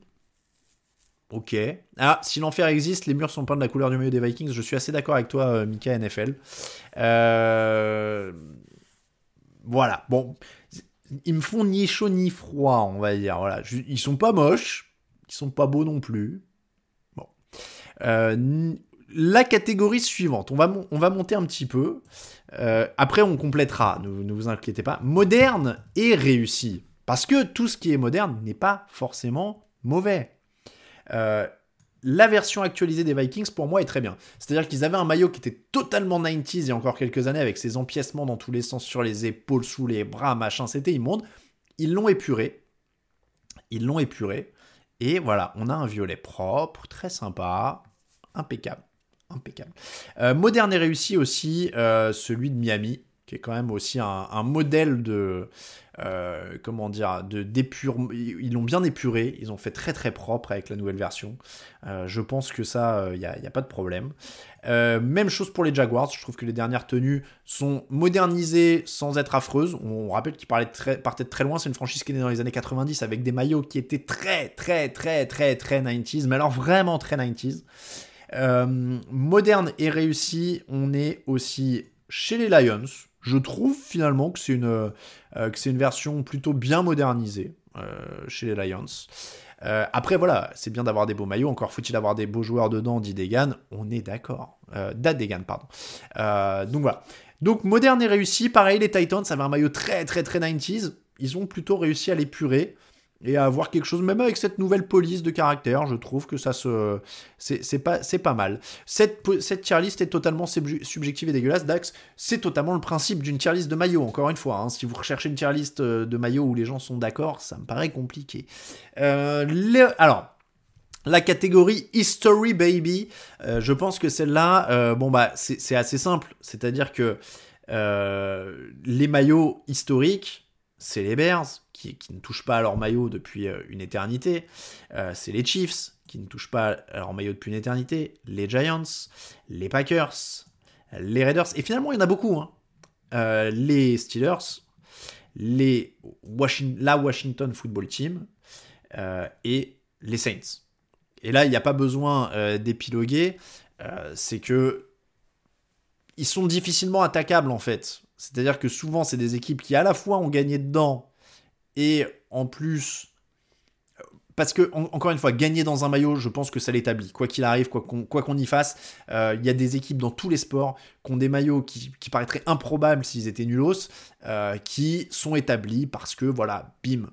Ok. Ah, si l'enfer existe, les murs sont peints de la couleur du maillot des Vikings. Je suis assez d'accord avec toi, euh, Mika NFL. Euh, voilà. Bon, ils me font ni chaud ni froid, on va dire. Voilà. Ils sont pas moches, ils sont pas beaux non plus. Bon. Euh, la catégorie suivante, on va, on va monter un petit peu. après, on complétera, ne, ne vous inquiétez pas. Moderne et réussi. Parce que tout ce qui est moderne n'est pas forcément mauvais. Euh, la version actualisée des Vikings, pour moi, est très bien. C'est-à-dire qu'ils avaient un maillot qui était totalement 90s il y a encore quelques années, avec ses empiècements dans tous les sens, sur les épaules, sous les bras, machin, c'était immonde. Ils l'ont épuré. Ils l'ont épuré. Et voilà, on a un violet propre, très sympa, impeccable. Impeccable. Euh, moderne et réussi aussi, euh, celui de Miami, qui est quand même aussi un modèle de, euh, comment dire, de Ils l'ont bien épuré, ils ont fait très très propre avec la nouvelle version. Euh, je pense que ça, il euh, n'y a, pas de problème. même chose pour les Jaguars, je trouve que les dernières tenues sont modernisées sans être affreuses. On, rappelle qu'ils partaient de très loin, c'est une franchise qui est née dans les années 90 avec des maillots qui étaient très très très très très 90s, mais alors vraiment très 90s. moderne et réussi, on est aussi chez les Lions, je trouve finalement que c'est une, euh, que c'est une version plutôt bien modernisée euh, chez les Lions. Euh, après, voilà, c'est bien d'avoir des beaux maillots. Encore faut-il avoir des beaux joueurs dedans, dit Degan. On est d'accord. Euh, Degan, pardon. donc voilà. Donc moderne et réussi. Pareil, les Titans avaient un maillot très très très 90s. Ils ont plutôt réussi à l'épurer et à avoir quelque chose, même avec cette nouvelle police de caractère, je trouve que ça se. C'est pas, pas mal. Cette, cette tier list est totalement subjective et dégueulasse. Dax, c'est totalement le principe d'une tier list de maillot, encore une fois. Hein. Si vous recherchez une tier list euh, de maillot où les gens sont d'accord, ça me paraît compliqué. Euh, alors. La catégorie History Baby, euh, je pense que celle-là, bon bah c'est assez simple, c'est-à-dire que les maillots historiques, c'est les Bears, qui, ne touchent pas à leur maillot depuis euh, une éternité. Euh, c'est les Chiefs qui ne touchent pas à leur maillot depuis une éternité. Les Giants, les Packers, les Raiders. Et finalement, il y en a beaucoup. Hein. Euh, les Steelers, les la Washington Football Team et les Saints. Et là, il n'y a pas besoin d'épiloguer. c'est que ils sont difficilement attaquables en fait. C'est-à-dire que souvent, c'est des équipes qui à la fois ont gagné dedans et en plus, parce que, encore une fois, gagner dans un maillot, je pense que ça l'établit. Quoi qu'il arrive, quoi qu'on y fasse, euh, il y a des équipes dans tous les sports qui ont des maillots qui, paraîtraient improbables s'ils étaient nulos, euh, qui sont établis parce que, voilà, bim.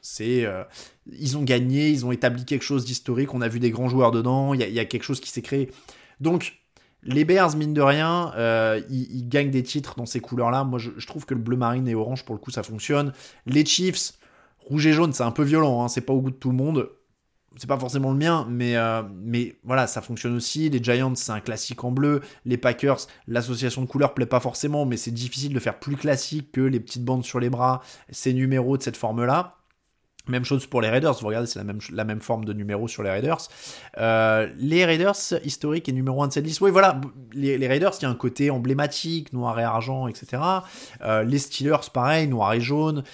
C'est, euh, ils ont gagné, ils ont établi quelque chose d'historique, on a vu des grands joueurs dedans, il y, a quelque chose qui s'est créé. Donc, les Bears, mine de rien, euh, ils, gagnent des titres dans ces couleurs-là. Moi, je, trouve que le bleu marine et orange, pour le coup, ça fonctionne. Les Chiefs, rouge et jaune, c'est un peu violent. Hein. c'est pas au goût de tout le monde. C'est pas forcément le mien, mais, euh, mais voilà, ça fonctionne aussi. Les Giants, c'est un classique en bleu. Les Packers, l'association de couleurs plaît pas forcément, mais c'est difficile de faire plus classique que les petites bandes sur les bras, ces numéros de cette forme-là. Même chose pour les Raiders, vous regardez, c'est la même, la même forme de numéro sur les Raiders. Euh, les Raiders historiques et numéro 1 de cette liste, oui voilà, les, Raiders, il y a un côté emblématique, noir et argent, etc. Euh, les Steelers, pareil, noir et jaune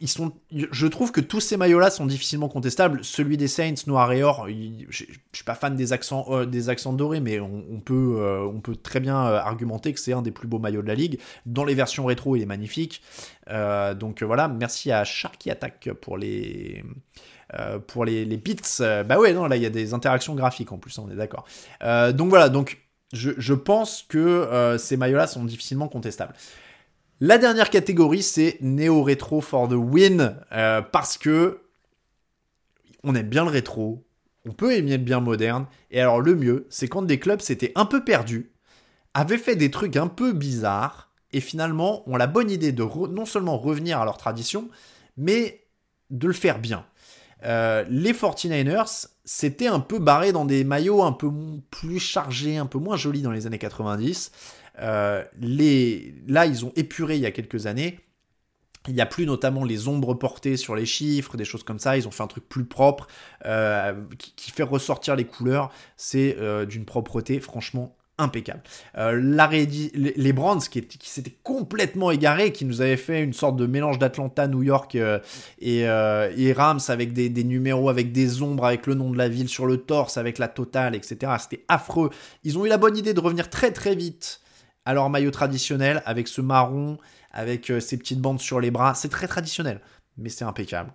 ils sont, je trouve que tous ces maillots-là sont difficilement contestables. Celui des Saints, noir et or, je, suis pas fan des accents, euh, des accents dorés, mais on, peut, euh, on peut très bien euh, argumenter que c'est un des plus beaux maillots de la ligue. Dans les versions rétro, il est magnifique. donc voilà, merci à Sharky Attack pour les, pour les, les bits. bah ouais, non, là il y a des interactions graphiques en plus, on est d'accord. donc voilà, donc je, je pense que ces maillots-là sont difficilement contestables. La dernière catégorie, c'est Néo Rétro for the win, euh, parce que on aime bien le rétro, on peut aimer le bien moderne, et alors le mieux, c'est quand des clubs s'étaient un peu perdus, avaient fait des trucs un peu bizarres, et finalement ont la bonne idée de non seulement revenir à leur tradition, mais de le faire bien. Euh, les 49ers s'étaient un peu barrés dans des maillots un peu plus chargés, un peu moins jolis dans les années 90. Euh, les... Là, ils ont épuré il y a quelques années. Il n'y a plus notamment les ombres portées sur les chiffres, des choses comme ça. Ils ont fait un truc plus propre euh, qui, fait ressortir les couleurs. C'est euh, d'une propreté franchement impeccable. les, Brands qui, s'étaient complètement égarés, qui nous avaient fait une sorte de mélange d'Atlanta, New York et, Rams avec des, des, numéros, avec des ombres, avec le nom de la ville sur le torse, avec la totale, etc. C'était affreux. Ils ont eu la bonne idée de revenir très très vite alors maillot traditionnel avec ce marron, avec euh, ces petites bandes sur les bras. C'est très traditionnel, mais c'est impeccable.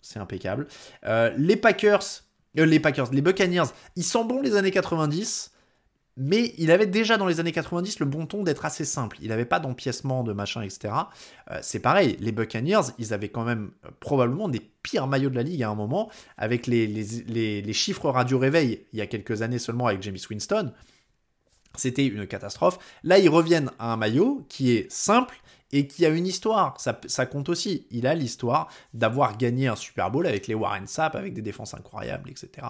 C'est impeccable. Euh, les Packers, euh, les Packers, les Buccaneers, ils sont bons les années 90, mais il avait déjà dans les années 90 le bon ton d'être assez simple. Il n'avait pas d'empiècement de machin, etc. c'est pareil, les Buccaneers, ils avaient quand même probablement des pires maillots de la ligue à un moment, avec les, les, les chiffres radio-réveil il y a quelques années seulement avec James Winston. C'était une catastrophe. Là, ils reviennent à un maillot qui est simple et qui a une histoire. Ça, compte aussi. Il a l'histoire d'avoir gagné un Super Bowl avec les Warren Sapp, avec des défenses incroyables, etc.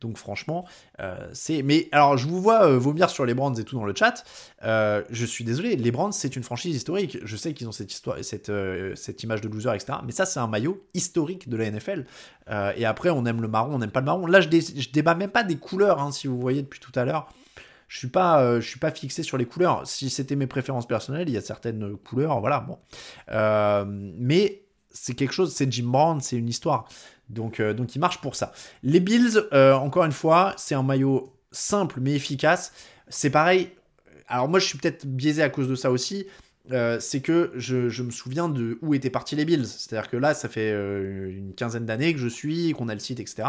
Donc franchement, euh, c'est... Mais alors, je vous vois euh, vomir sur les Brands et tout dans le chat. Euh, je suis désolé, les Brands, c'est une franchise historique. Je sais qu'ils ont cette, histoire, cette, cette image de loser, etc. Mais ça, c'est un maillot historique de la NFL. et après, on aime le marron, on n'aime pas le marron. Là, je, je débat même pas des couleurs, hein, si vous voyez depuis tout à l'heure je suis pas, euh, je suis pas fixé sur les couleurs. Si c'était mes préférences personnelles, il y a certaines couleurs, voilà, bon. Euh, mais c'est quelque chose, c'est Jim Brown, c'est une histoire. Donc, euh, donc il marche pour ça. Les Bills, encore une fois, c'est un maillot simple mais efficace. C'est pareil. Alors moi, je suis peut-être biaisé à cause de ça aussi. Euh, c'est que je, me souviens de où étaient partis les Bills. C'est-à-dire que là, ça fait euh, une quinzaine d'années que je suis, qu'on a le site, etc.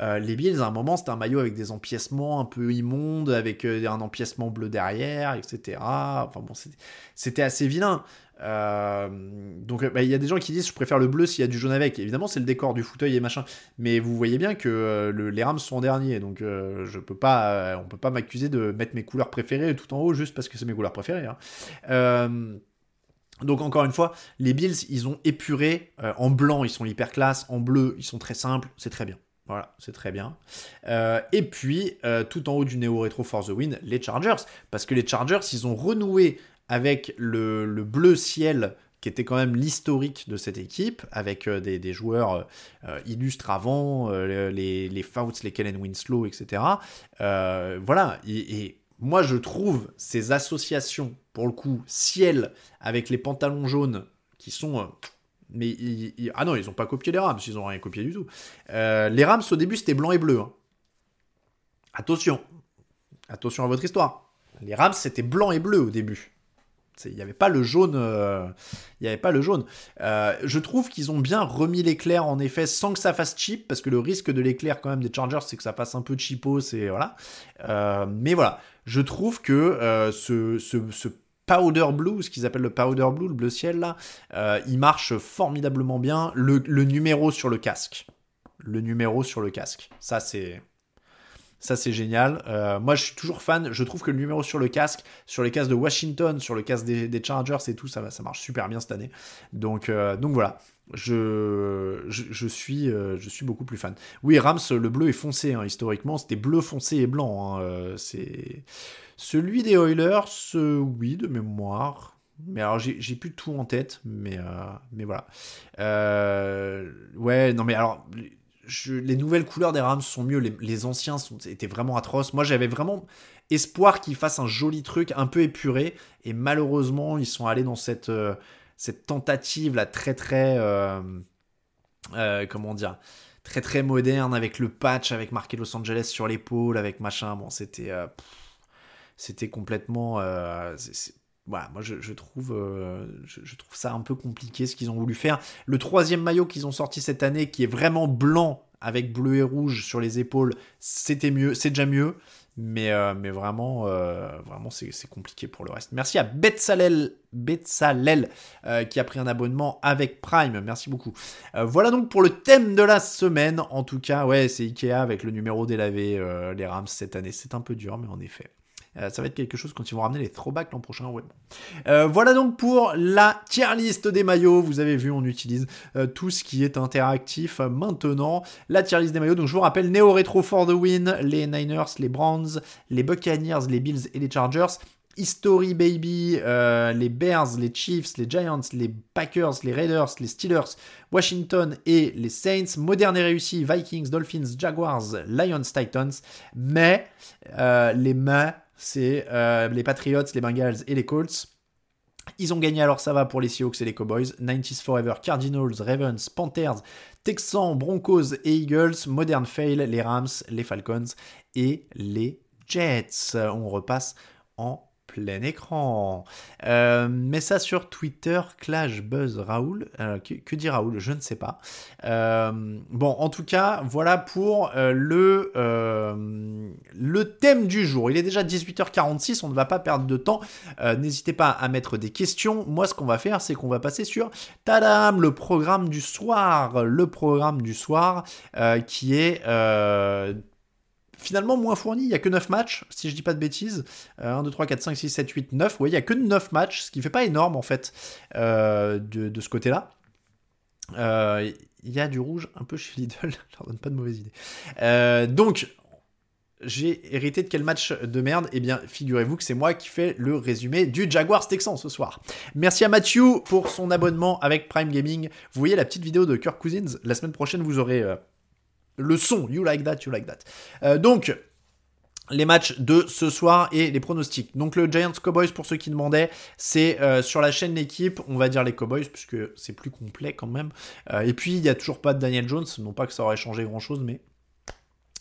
Euh, les Bills, à un moment, c'était un maillot avec des empiècements un peu immondes, avec un empiècement bleu derrière, etc. Enfin bon, c'était assez vilain. Euh, donc bah, il y a des gens qui disent je préfère le bleu s'il y a du jaune avec. Évidemment c'est le décor du fauteuil et machin. Mais vous voyez bien que euh, les Rams sont en dernier. Donc euh, je peux pas, on peut pas m'accuser de mettre mes couleurs préférées tout en haut juste parce que c'est mes couleurs préférées. Hein. donc encore une fois, les Bills, ils ont épuré. en blanc, ils sont hyper classe. En bleu, ils sont très simples. C'est très bien. Voilà, c'est très bien. et puis, tout en haut du Neo Retro for the Win, les Chargers. Parce que les Chargers, ils ont renoué avec le, bleu ciel qui était quand même l'historique de cette équipe, avec euh, des, joueurs euh, illustres avant, euh, les, les Fouts, les Kellen Winslow, etc. voilà, et, moi je trouve ces associations, pour le coup, ciel avec les pantalons jaunes, qui sont... mais ah non, ils n'ont pas copié les Rams, ils n'ont rien copié du tout. les Rams, au début, c'était blanc et bleu. Hein. Attention, attention à votre histoire. Les Rams, c'était blanc et bleu au début. Il n'y avait pas le jaune. Euh, il y avait pas le jaune. Euh, je trouve qu'ils ont bien remis l'éclair en effet sans que ça fasse cheap parce que le risque de l'éclair quand même des Chargers c'est que ça fasse un peu cheapo. Voilà. Euh, mais voilà, je trouve que ce, ce, powder blue, ce qu'ils appellent le powder blue, le bleu ciel là, il marche formidablement bien. Le numéro sur le casque, le numéro sur le casque, ça c'est ça, c'est génial. Euh, moi, je suis toujours fan. Je trouve que le numéro sur le casque, sur les casques de Washington, sur le casque des, Chargers et tout, ça, ça marche super bien cette année. Donc, euh, donc voilà. Je, je, suis, euh, je suis beaucoup plus fan. Oui, Rams, le bleu est foncé. Hein, historiquement, c'était bleu foncé et blanc. Hein, c'est celui des Oilers, oui, de mémoire. Mais alors, j'ai plus tout en tête, mais voilà. ouais, non, mais alors, les nouvelles couleurs des Rams sont mieux. Les, anciens étaient vraiment atroces. Moi, j'avais vraiment espoir qu'ils fassent un joli truc un peu épuré. Et malheureusement, ils sont allés dans cette, euh, tentative là très très euh, euh, comment dire très très moderne avec le patch, avec marqué Los Angeles sur l'épaule, avec machin. Bon, c'était c'était complètement voilà, moi je, trouve, je, trouve ça un peu compliqué ce qu'ils ont voulu faire. Le troisième maillot qu'ils ont sorti cette année, qui est vraiment blanc avec bleu et rouge sur les épaules, c'était mieux, c'est déjà mieux. Mais, euh, mais vraiment, euh, vraiment c'est, compliqué pour le reste. Merci à Betsalel, Betsalel euh, qui a pris un abonnement avec Prime. Merci beaucoup. voilà donc pour le thème de la semaine. En tout cas, ouais, c'est Ikea avec le numéro délavé, les Rams cette année. C'est un peu dur, mais en effet. Euh, ça va être quelque chose quand ils vont ramener les throwbacks l'an prochain. Euh, voilà donc pour la tier list des maillots. Vous avez vu, on utilise euh, tout ce qui est interactif maintenant. La tier list des maillots. Donc je vous rappelle, Neo Retro for the win, les Niners, les Browns, les Buccaneers, les Bills et les Chargers. History Baby, les Bears, les Chiefs, les Giants, les Packers, les Raiders, les Steelers, Washington et les Saints. Moderne et réussi, Vikings, Dolphins, Jaguars, Lions, Titans. Mais les mains c'est euh, les Patriots, les Bengals et les Colts. Ils ont gagné, alors ça va pour les Seahawks et les Cowboys. 90s Forever, Cardinals, Ravens, Panthers, Texans, Broncos et Eagles. Modern Fail, les Rams, les Falcons et les Jets. On repasse en plein écran. Euh, ça sur Twitter, Clash Buzz Raoul. Euh, que, dit Raoul? Je ne sais pas. Euh, bon, en tout cas, voilà pour le, le thème du jour. Il est déjà 18h46, on ne va pas perdre de temps. N'hésitez pas à mettre des questions. Moi, ce qu'on va faire, c'est qu'on va passer sur Tadam, le programme du soir. Le programme du soir qui est finalement moins fourni. Il n'y a que 9 matchs, si je dis pas de bêtises. 1, 2, 3, 4, 5, 6, 7, 8, 9. Ouais, il n'y a que 9 matchs, ce qui fait pas énorme en fait euh, de, ce côté-là. Euh, il y a du rouge un peu chez Lidl, je leur donne pas de mauvaise idée. Euh, donc, j'ai hérité de quel match de merde? Eh bien, figurez-vous que c'est moi qui fais le résumé du Jaguars Texan ce soir. Merci à Mathieu pour son abonnement avec Prime Gaming. Vous voyez la petite vidéo de Kirk Cousins. La semaine prochaine, vous aurez le son. You like that, you like that. Euh, donc, les matchs de ce soir et les pronostics. Donc le Giants Cowboys pour ceux qui demandaient, c'est euh, sur la chaîne l'équipe, on va dire les Cowboys puisque c'est plus complet quand même. Euh, et puis il n'y a toujours pas de Daniel Jones, non pas que ça aurait changé grand chose, mais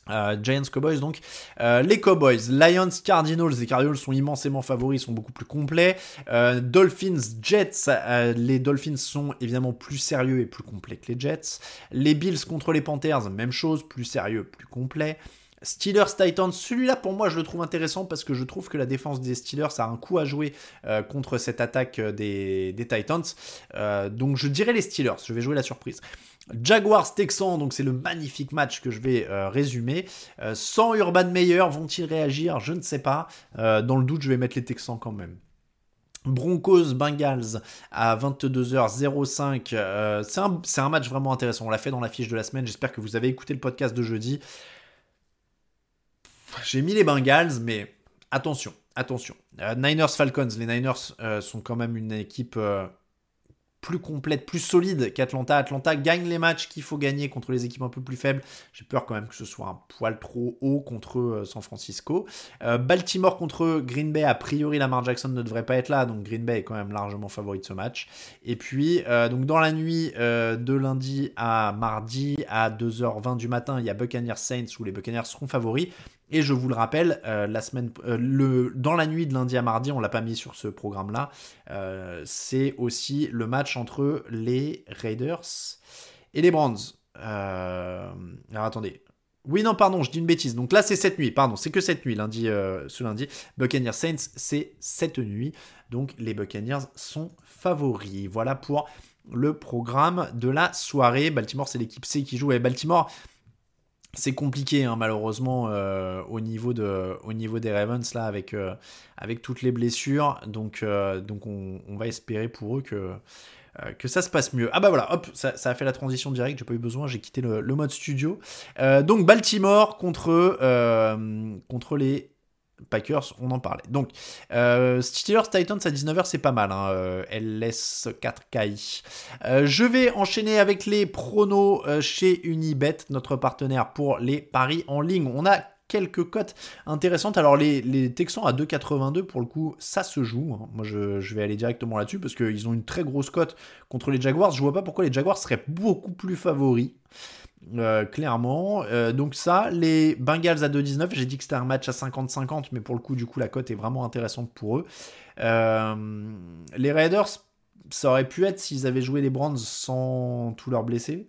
euh, Giants Cowboys donc euh, les Cowboys Lions Cardinals les Cardinals sont immensément favoris sont beaucoup plus complets euh, Dolphins Jets les Dolphins sont évidemment plus sérieux et plus complets que les Jets les Bills contre les Panthers même chose plus sérieux plus complet Steelers Titans, celui-là pour moi je le trouve intéressant parce que je trouve que la défense des Steelers a un coup à jouer contre cette attaque des, des Titans. donc je dirais les Steelers, je vais jouer la surprise. Jaguars Texans, donc c'est le magnifique match que je vais euh, résumer. Euh, sans Urban Meyer, vont-ils réagir? Je ne sais pas. Euh, dans le doute, je vais mettre les Texans quand même. Broncos Bengals à 22h05. c'est un, match vraiment intéressant. On l'a fait dans la fiche de la semaine. J'espère que vous avez écouté le podcast de jeudi. J'ai mis les Bengals, mais attention, attention. Niners Falcons. Les Niners sont quand même une équipe plus complète, plus solide qu'Atlanta. Atlanta gagne les matchs qu'il faut gagner contre les équipes un peu plus faibles. J'ai peur quand même que ce soit un poil trop haut contre euh, San Francisco. Euh, Baltimore contre Green Bay, a priori Lamar Jackson ne devrait pas être là, donc Green Bay est quand même largement favori de ce match. Et puis, euh, donc dans la nuit de lundi à mardi à 2h20 du matin, il y a Buccaneers Saints où les Buccaneers seront favoris. Et je vous le rappelle, euh, la semaine, euh, le, dans la nuit de lundi à mardi, on l'a pas mis sur ce programme-là, euh, c'est aussi le match entre les Raiders et les Browns. alors attendez. Oui, non, pardon, je dis une bêtise. Donc là, c'est cette nuit, pardon, c'est que cette nuit, lundi, ce lundi. Buccaneers Saints, c'est cette nuit. Donc les Buccaneers sont favoris. Voilà pour le programme de la soirée. Baltimore, c'est l'équipe C qui joue. Et Baltimore, c'est compliqué hein, malheureusement euh, au, niveau de, au niveau des Ravens là avec, euh, avec toutes les blessures donc, euh, donc on, va espérer pour eux que, que ça se passe mieux. Ah bah voilà, hop, ça, a fait la transition directe, j'ai pas eu besoin, j'ai quitté le, mode studio. donc Baltimore contre, contre les Packers, on en parlait. Donc, euh, Steelers Titans à 19h, c'est pas mal. Hein, euh, LS 4KI. Euh, je vais enchaîner avec les pronos chez Unibet, notre partenaire pour les paris en ligne. On a quelques cotes intéressantes. Alors les, Texans à 2,82 pour le coup, ça se joue. Hein. Moi je, vais aller directement là-dessus parce qu'ils ont une très grosse cote contre les Jaguars. Je vois pas pourquoi les Jaguars seraient beaucoup plus favoris. Euh, clairement. Euh, donc ça, les Bengals à 2,19, j'ai dit que c'était un match à 50-50, mais pour le coup, du coup, la cote est vraiment intéressante pour eux. Euh, les Raiders, ça aurait pu être s'ils avaient joué les Browns sans tous leurs blessés.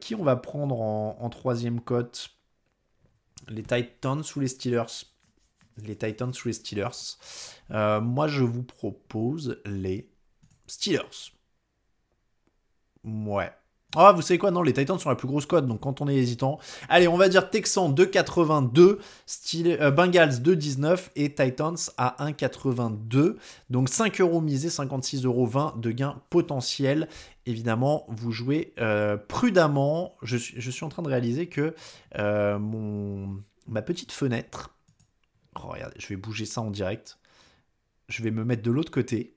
qui on va prendre en, troisième cote? Les Titans ou les Steelers? Les Titans ou les Steelers? Moi, je vous propose les Steelers. Ouais. Ah, vous savez quoi? Non, les Titans sont la plus grosse cote, donc quand on est hésitant. Allez, on va dire Texans 2,82, style, euh, Bengals 2,19 et Titans à 1,82. Donc 5 euros misés, 56,20 euros de gain potentiel. Évidemment, vous jouez euh, prudemment. Je suis, je suis, en train de réaliser que euh, mon, ma petite fenêtre. Oh, regardez, je vais bouger ça en direct. Je vais me mettre de l'autre côté.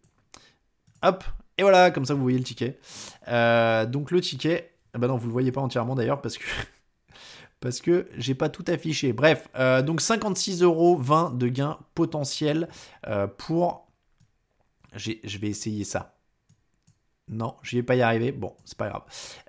Hop, et voilà, comme ça vous voyez le ticket. Euh, donc le ticket, bah non, vous le voyez pas entièrement d'ailleurs parce que parce que j'ai pas tout affiché. Bref, euh, donc 56 euros 20 de gain potentiel euh, pour. Je vais essayer ça. Non, je vais pas y arriver. Bon, c'est pas grave.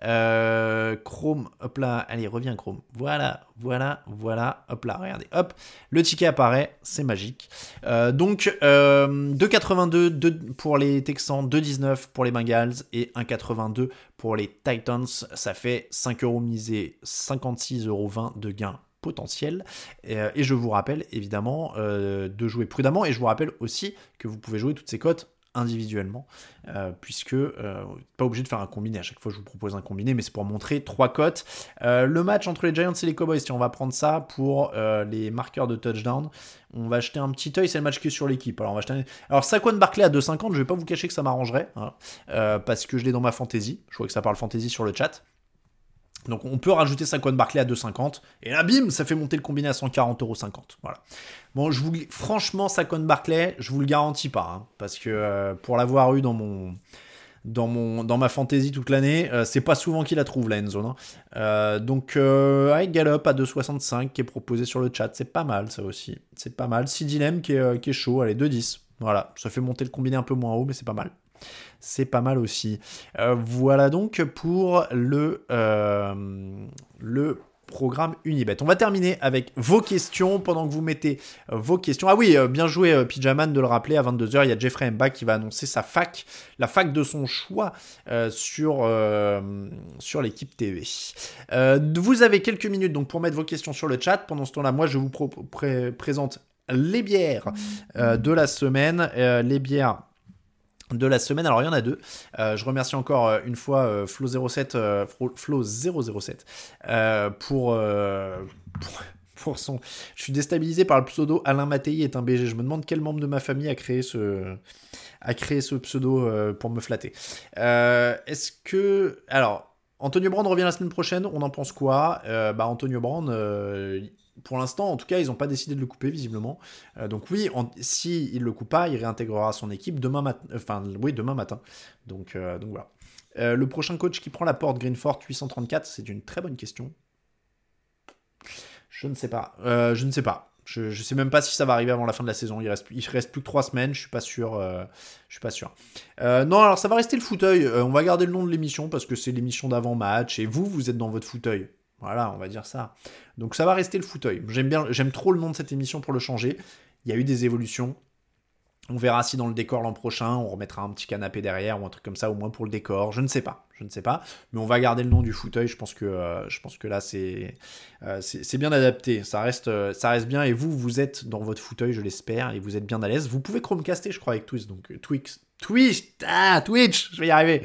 Euh, Chrome, hop là, allez, reviens Chrome. Voilà, voilà, voilà, hop là, regardez, hop, le ticket apparaît, c'est magique. Euh, donc, euh, 2,82 pour les Texans, 2,19 pour les Bengals et 1,82 pour les Titans. Ça fait 5 euros misés, 56,20 euros de gain potentiel. Euh, et, je vous rappelle évidemment euh, de jouer prudemment. Et je vous rappelle aussi que vous pouvez jouer toutes ces cotes individuellement, euh, puisque euh, pas obligé de faire un combiné. À chaque fois, je vous propose un combiné, mais c'est pour montrer trois cotes. Euh, le match entre les Giants et les Cowboys, si on va prendre ça pour les marqueurs de touchdown, on va acheter un petit œil. C'est le match qui est sur l'équipe. Alors, on va acheter. Alors, Saquon Barclay à 2,50. Je vais pas vous cacher que ça m'arrangerait, hein, parce que je l'ai dans ma fantasy. Je vois que ça parle fantasy sur le chat. Donc on peut rajouter Saquon Barclay à 2,50 et là bim, ça fait monter le combiné à 140,50€. Voilà. Bon, je vous franchement Saquon Barclay, je vous le garantis pas hein, parce que euh, pour l'avoir eu dans mon dans mon dans ma fantasy toute l'année, euh, c'est pas souvent qu'il la trouve la end zone. Hein. Euh, donc avec Gallup à 2,65 qui est proposé sur le chat, c'est pas mal ça aussi. C'est pas mal. Sidilem qui est, qui est chaud, allez 2,10. Voilà, ça fait monter le combiné un peu moins haut mais c'est pas mal c'est pas mal aussi. Euh, voilà donc pour le, euh, le programme Unibet. On va terminer avec vos questions pendant que vous mettez vos questions. Ah oui, euh, bien joué Pyjaman de le rappeler, à 22h, il y a Jeffrey Mba qui va annoncer sa fac, la fac de son choix sur, sur l'équipe TV. vous avez quelques minutes donc pour mettre vos questions sur le chat. Pendant ce temps-là, moi je vous présente les bières de la semaine. les bières de la semaine. Alors il y en a deux. Euh, je remercie encore euh, une fois euh, Flo07 Flo 007 pour, pour, son. Je suis déstabilisé par le pseudo Alain Mattei est un BG. Je me demande quel membre de ma famille a créé ce a créé ce pseudo pour me flatter. Est-ce que alors Antonio Brand revient la semaine prochaine. On en pense quoi? Bah Antonio Brand pour l'instant, en tout cas, ils n'ont pas décidé de le couper visiblement. Euh, donc oui, si il le coupe pas, il réintégrera son équipe demain matin. Enfin, oui, demain matin. Donc, euh, voilà. Euh, le prochain coach qui prend la porte Greenford 834, c'est une très bonne question. Je ne sais pas. je ne sais pas. Je ne sais même pas si ça va arriver avant la fin de la saison. Il reste, il reste plus que 3 semaines. Je suis pas sûr. je suis pas sûr. non, alors ça va rester le fauteuil. on va garder le nom de l'émission parce que c'est l'émission d'avant match et vous, vous êtes dans votre fauteuil. Voilà, on va dire ça. Donc ça va rester le fauteuil. J'aime bien, j'aime trop le nom de cette émission pour le changer. Il y a eu des évolutions. On verra si dans le décor l'an prochain, on remettra un petit canapé derrière ou un truc comme ça, au moins pour le décor. Je ne sais pas, je ne sais pas. Mais on va garder le nom du fauteuil. Je pense que, euh, là, c'est, euh, c'est, bien adapté. Ça reste, euh, ça reste bien. Et vous, vous êtes dans votre fauteuil, je l'espère, et vous êtes bien à l'aise. Vous pouvez Chromecaster, je crois, avec Twitch. Donc Twix, Twitch, ah, Twitch, je vais y arriver.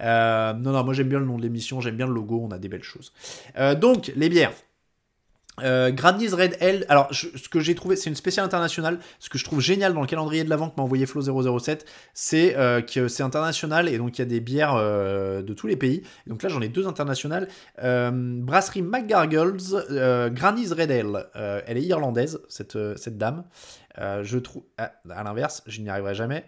Euh, non, non, moi j'aime bien le nom de l'émission, j'aime bien le logo, on a des belles choses. Euh, donc, les bières. Euh, Red L, alors ce que j'ai trouvé, c'est une spéciale internationale. Ce que je trouve génial dans le calendrier de l'avant que m'a envoyé Flo007, c'est euh, que c'est international et donc il y a des bières de tous les pays. donc là j'en ai deux internationales. Brasserie McGargles, Granny's Red Ale. elle est irlandaise, cette, cette dame. je trouve, à, à l'inverse, je n'y arriverai jamais.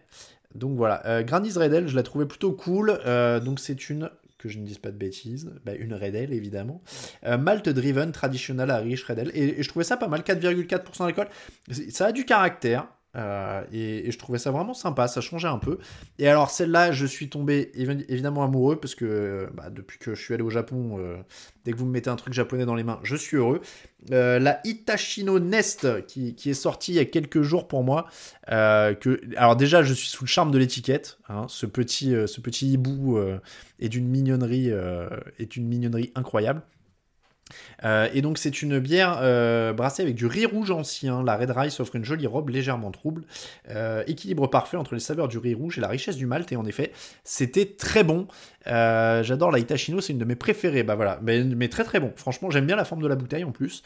Donc voilà, Granny's Red Ale, je la trouvais plutôt cool. donc c'est une que je ne dise pas de bêtises, bah, une Redel évidemment. Euh, Malt Driven Traditional Irish Redel. Et, et, je trouvais ça pas mal, 4,4% d'alcool. Ça a du caractère. Euh, et, je trouvais ça vraiment sympa, ça changeait un peu. Et alors celle-là, je suis tombé évidemment amoureux parce que bah, depuis que je suis allé au Japon, euh, dès que vous me mettez un truc japonais dans les mains, je suis heureux. Euh, la Itachino Nest qui, est sortie il y a quelques jours pour moi. que, alors déjà, je suis sous le charme de l'étiquette. Hein. ce petit, hibou est d'une mignonnerie, mignonnerie incroyable. Euh, et donc c'est une bière euh, brassée avec du riz rouge ancien. La Red Rice offre une jolie robe légèrement trouble. Euh, équilibre parfait entre les saveurs du riz rouge et la richesse du malt. Et en effet, c'était très bon. J'adore la Itachino, c'est une de mes préférées. Bah voilà, mais, mais très très bon. Franchement, j'aime bien la forme de la bouteille en plus.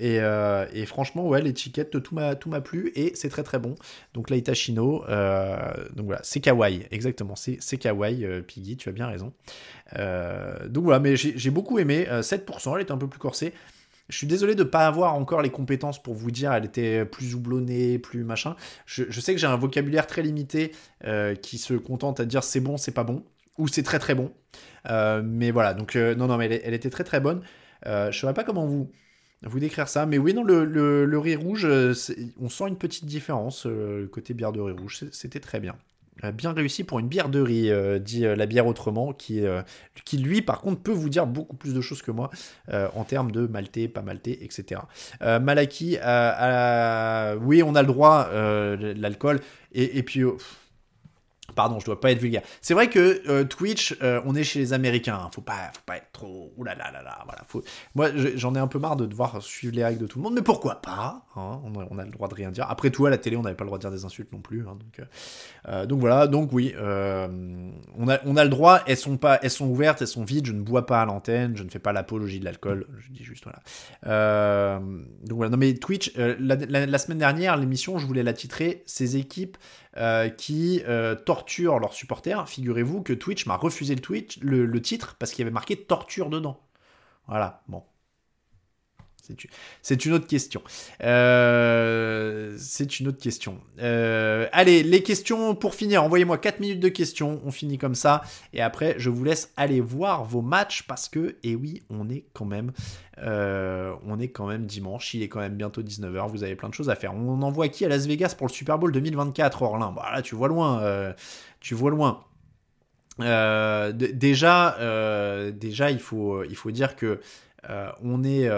Euh, et, franchement, ouais, l'étiquette, tout m'a, plu et c'est très très bon. Donc l'Aitachino, euh, donc voilà, c'est kawaii, exactement, c'est, kawaii, euh, Piggy, tu as bien raison. Donc voilà, mais j'ai, beaucoup aimé, 7%, elle est un peu plus corsée. Je suis désolé de ne pas avoir encore les compétences pour vous dire elle était plus houblonnée, plus machin. Je, sais que j'ai un vocabulaire très limité qui se contente à dire c'est bon, c'est pas bon, ou c'est très très bon. mais voilà, donc non, non, mais elle, elle, était très très bonne. je ne saurais pas comment vous vous décrire ça. Mais oui, non, le, riz rouge, euh, on sent une petite différence, euh, le côté bière de riz rouge, c'était très bien. Euh, bien réussi pour une bière de riz, dit la bière autrement, qui, qui lui, par contre, peut vous dire beaucoup plus de choses que moi en termes de maltais, pas maltais, etc. Malaki, oui, on a le droit, l'alcool, et, et puis Pardon, je dois pas être vulgaire. C'est vrai que euh, Twitch, euh, on est chez les Américains. Hein. Faut pas, faut pas être trop. Ouh là là là là. Voilà. Moi, j'en ai un peu marre de devoir suivre les règles de tout le monde, mais pourquoi pas? Hein. on, a, le droit de rien dire. Après tout, à la télé, on n'avait pas le droit de dire des insultes non plus. Hein, donc, euh, donc voilà. Donc oui, on a, on a le droit. Elles sont pas, elles sont ouvertes, elles sont vides. Je ne bois pas à l'antenne. Je ne fais pas l'apologie de l'alcool. Je dis juste voilà. donc voilà. Non mais Twitch, la, semaine dernière, l'émission, je voulais la titrer. Ces équipes euh, qui euh, torturent leurs supporters. Figurez-vous que Twitch m'a refusé le, Twitch, le, titre parce qu'il y avait marqué torture dedans. Voilà, bon. C'est une autre question. Euh, c'est une autre question. allez, les questions pour finir. Envoyez-moi 4 minutes de questions. On finit comme ça. Et après, je vous laisse aller voir vos matchs parce que, et oui, on est quand même euh, on est quand même dimanche, il est quand même bientôt 19h, vous avez plein de choses à faire. On envoie qui à Las Vegas pour le Super Bowl 2024, Orlin? Bah, tu vois loin, euh, tu vois loin. Euh, déjà, déjà, il faut, il faut dire que on est,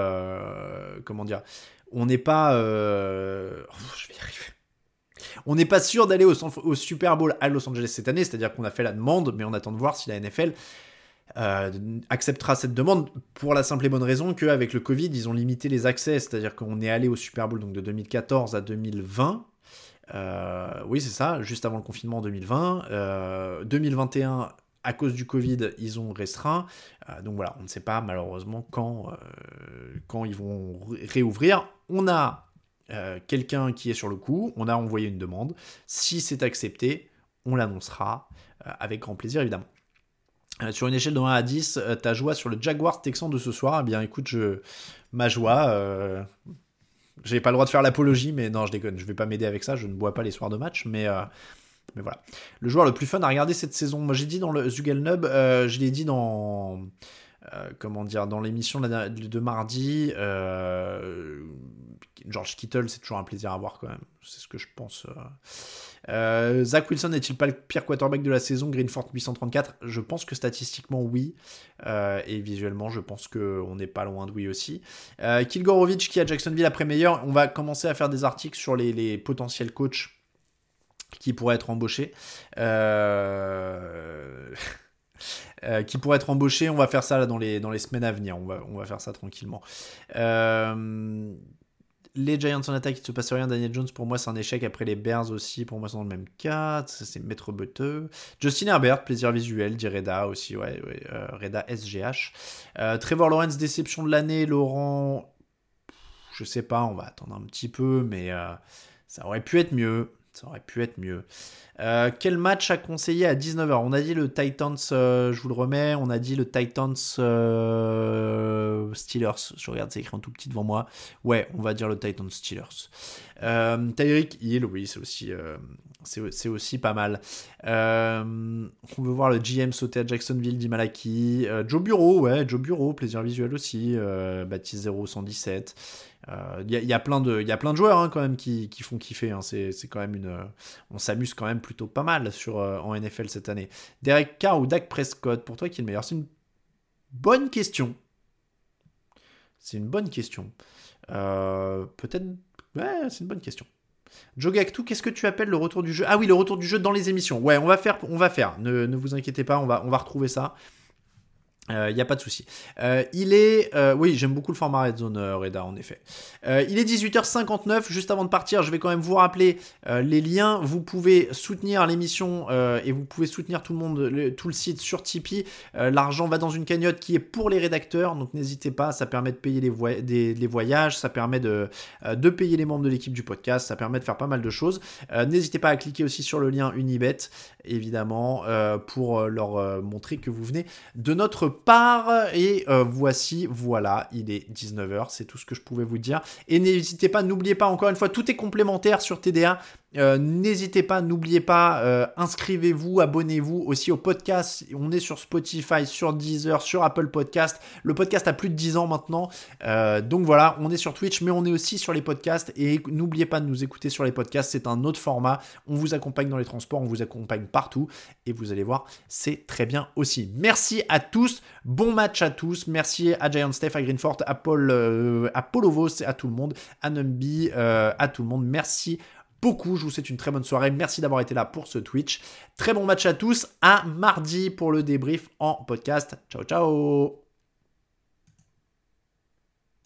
comment dire, on n'est pas, oh, je vais y arriver. On n'est pas sûr d'aller au, Super Bowl à Los Angeles cette année, c'est-à-dire qu'on a fait la demande, mais on attend de voir si la NFL euh, acceptera cette demande pour la simple et bonne raison qu'avec le Covid, ils ont limité les accès, c'est-à-dire qu'on est allé au Super Bowl donc de 2014 à 2020. Euh, oui, c'est ça, juste avant le confinement en 2020. 2021, euh, à cause du Covid, ils ont restreint. donc voilà, on ne sait pas malheureusement quand, quand ils vont réouvrir. On a quelqu'un qui est sur le coup, on a envoyé une demande. Si c'est accepté, on l'annoncera avec grand plaisir évidemment. Euh, sur une échelle de 1 à 10, euh, ta joie sur le Jaguars Texan de ce soir, eh bien écoute, je, ma joie, euh, j'ai pas le droit de faire l'apologie, mais non, je déconne, je vais pas m'aider avec ça, je ne bois pas les soirs de match, mais, mais voilà. Le joueur le plus fun à regarder cette saison, moi j'ai dit dans le Zugelnub, je l'ai dit dans, comment dire, dans l'émission de mardi, George Kittle, c'est toujours un plaisir à voir quand même, c'est ce que je pense. Euh, Zach Wilson n'est-il pas le pire quarterback de la saison? Greenford 834 Je pense que statistiquement oui. Euh, et visuellement, je pense qu'on n'est pas loin de oui aussi. Euh, Kilgorovic qui a Jacksonville après meilleur. On va commencer à faire des articles sur les, potentiels coachs qui pourraient être embauchés. qui pourraient être embauchés. On va faire ça là, dans, les, dans les semaines à venir. On va, on va faire ça tranquillement. Euh, les Giants en attaque, il ne se passe rien. Daniel Jones, pour moi, c'est un échec. Après les Bears aussi, pour moi, c'est dans le même cas. C'est maître Buteux. Justin Herbert, plaisir visuel, dit Reda aussi, ouais, ouais euh, Reda SGH. Euh, Trevor Lawrence, déception de l'année. Laurent, je sais pas, on va attendre un petit peu, mais ça aurait pu être mieux. Ça aurait pu être mieux. Euh, quel match a conseillé à 19h On a dit le Titans, euh, je vous le remets, on a dit le Titans euh, Steelers. Je regarde, c'est écrit en tout petit devant moi. Ouais, on va dire le Titans Steelers. Tyreek Hill, oui, c'est aussi, c'est aussi pas mal. on veut voir le GM sauter à Jacksonville, dit Malaki. Joe Bureau, ouais, Joe Bureau, plaisir visuel aussi. Baptiste 0117. Il euh, y, a plein de, y a plein de joueurs hein, quand même qui, font kiffer. Hein. C'est, quand même une, on s'amuse quand même plutôt pas mal sur, euh, en NFL cette année. Derek Carr ou Dak Prescott, pour toi qui est le meilleur? C'est une bonne question. C'est une bonne question. Euh, peut-être. Ouais, c'est une bonne question. Joe Gactou, qu'est-ce que tu appelles le retour du jeu? Ah oui, le retour du jeu dans les émissions. Ouais, on va faire, on va faire. Ne, ne vous inquiétez pas, on va, on va retrouver ça. Il euh, n'y a pas de souci. Euh, il est... Euh, oui, j'aime beaucoup le format Red Zone Reda, en effet. il est 18h59. Juste avant de partir, je vais quand même vous rappeler les liens. Vous pouvez soutenir l'émission et vous pouvez soutenir tout le monde, tout le site sur Tipeee. L'argent va dans une cagnotte qui est pour les rédacteurs, donc n'hésitez pas. Ça permet de payer les, voyages, ça permet de, de payer les membres de l'équipe du podcast, ça permet de faire pas mal de choses. n'hésitez pas à cliquer aussi sur le lien Unibet, évidemment, pour leur montrer que vous venez de notre part. Et euh, voici, voilà, il est 19h, c'est tout ce que je pouvais vous dire. Et n'hésitez pas, n'oubliez pas, encore une fois, tout est complémentaire sur TDA. Euh, n'hésitez pas, n'oubliez pas, euh, inscrivez-vous, abonnez-vous aussi au podcast. On est sur Spotify, sur Deezer, sur Apple Podcast. Le podcast a plus de 10 ans maintenant. Euh, donc voilà, on est sur Twitch, mais on est aussi sur les podcasts. Et n'oubliez pas de nous écouter sur les podcasts. C'est un autre format. On vous accompagne dans les transports, on vous accompagne partout. Et vous allez voir, c'est très bien aussi. Merci à tous. Bon match à tous. Merci à Giant Steph, à Greenfort, à Paul, à Paul à tout le monde, à Numby, à tout le monde. Merci beaucoup. Je vous souhaite une très bonne soirée. Merci d'avoir été là pour ce Twitch. Très bon match à tous. À mardi pour le débrief en podcast. Ciao, ciao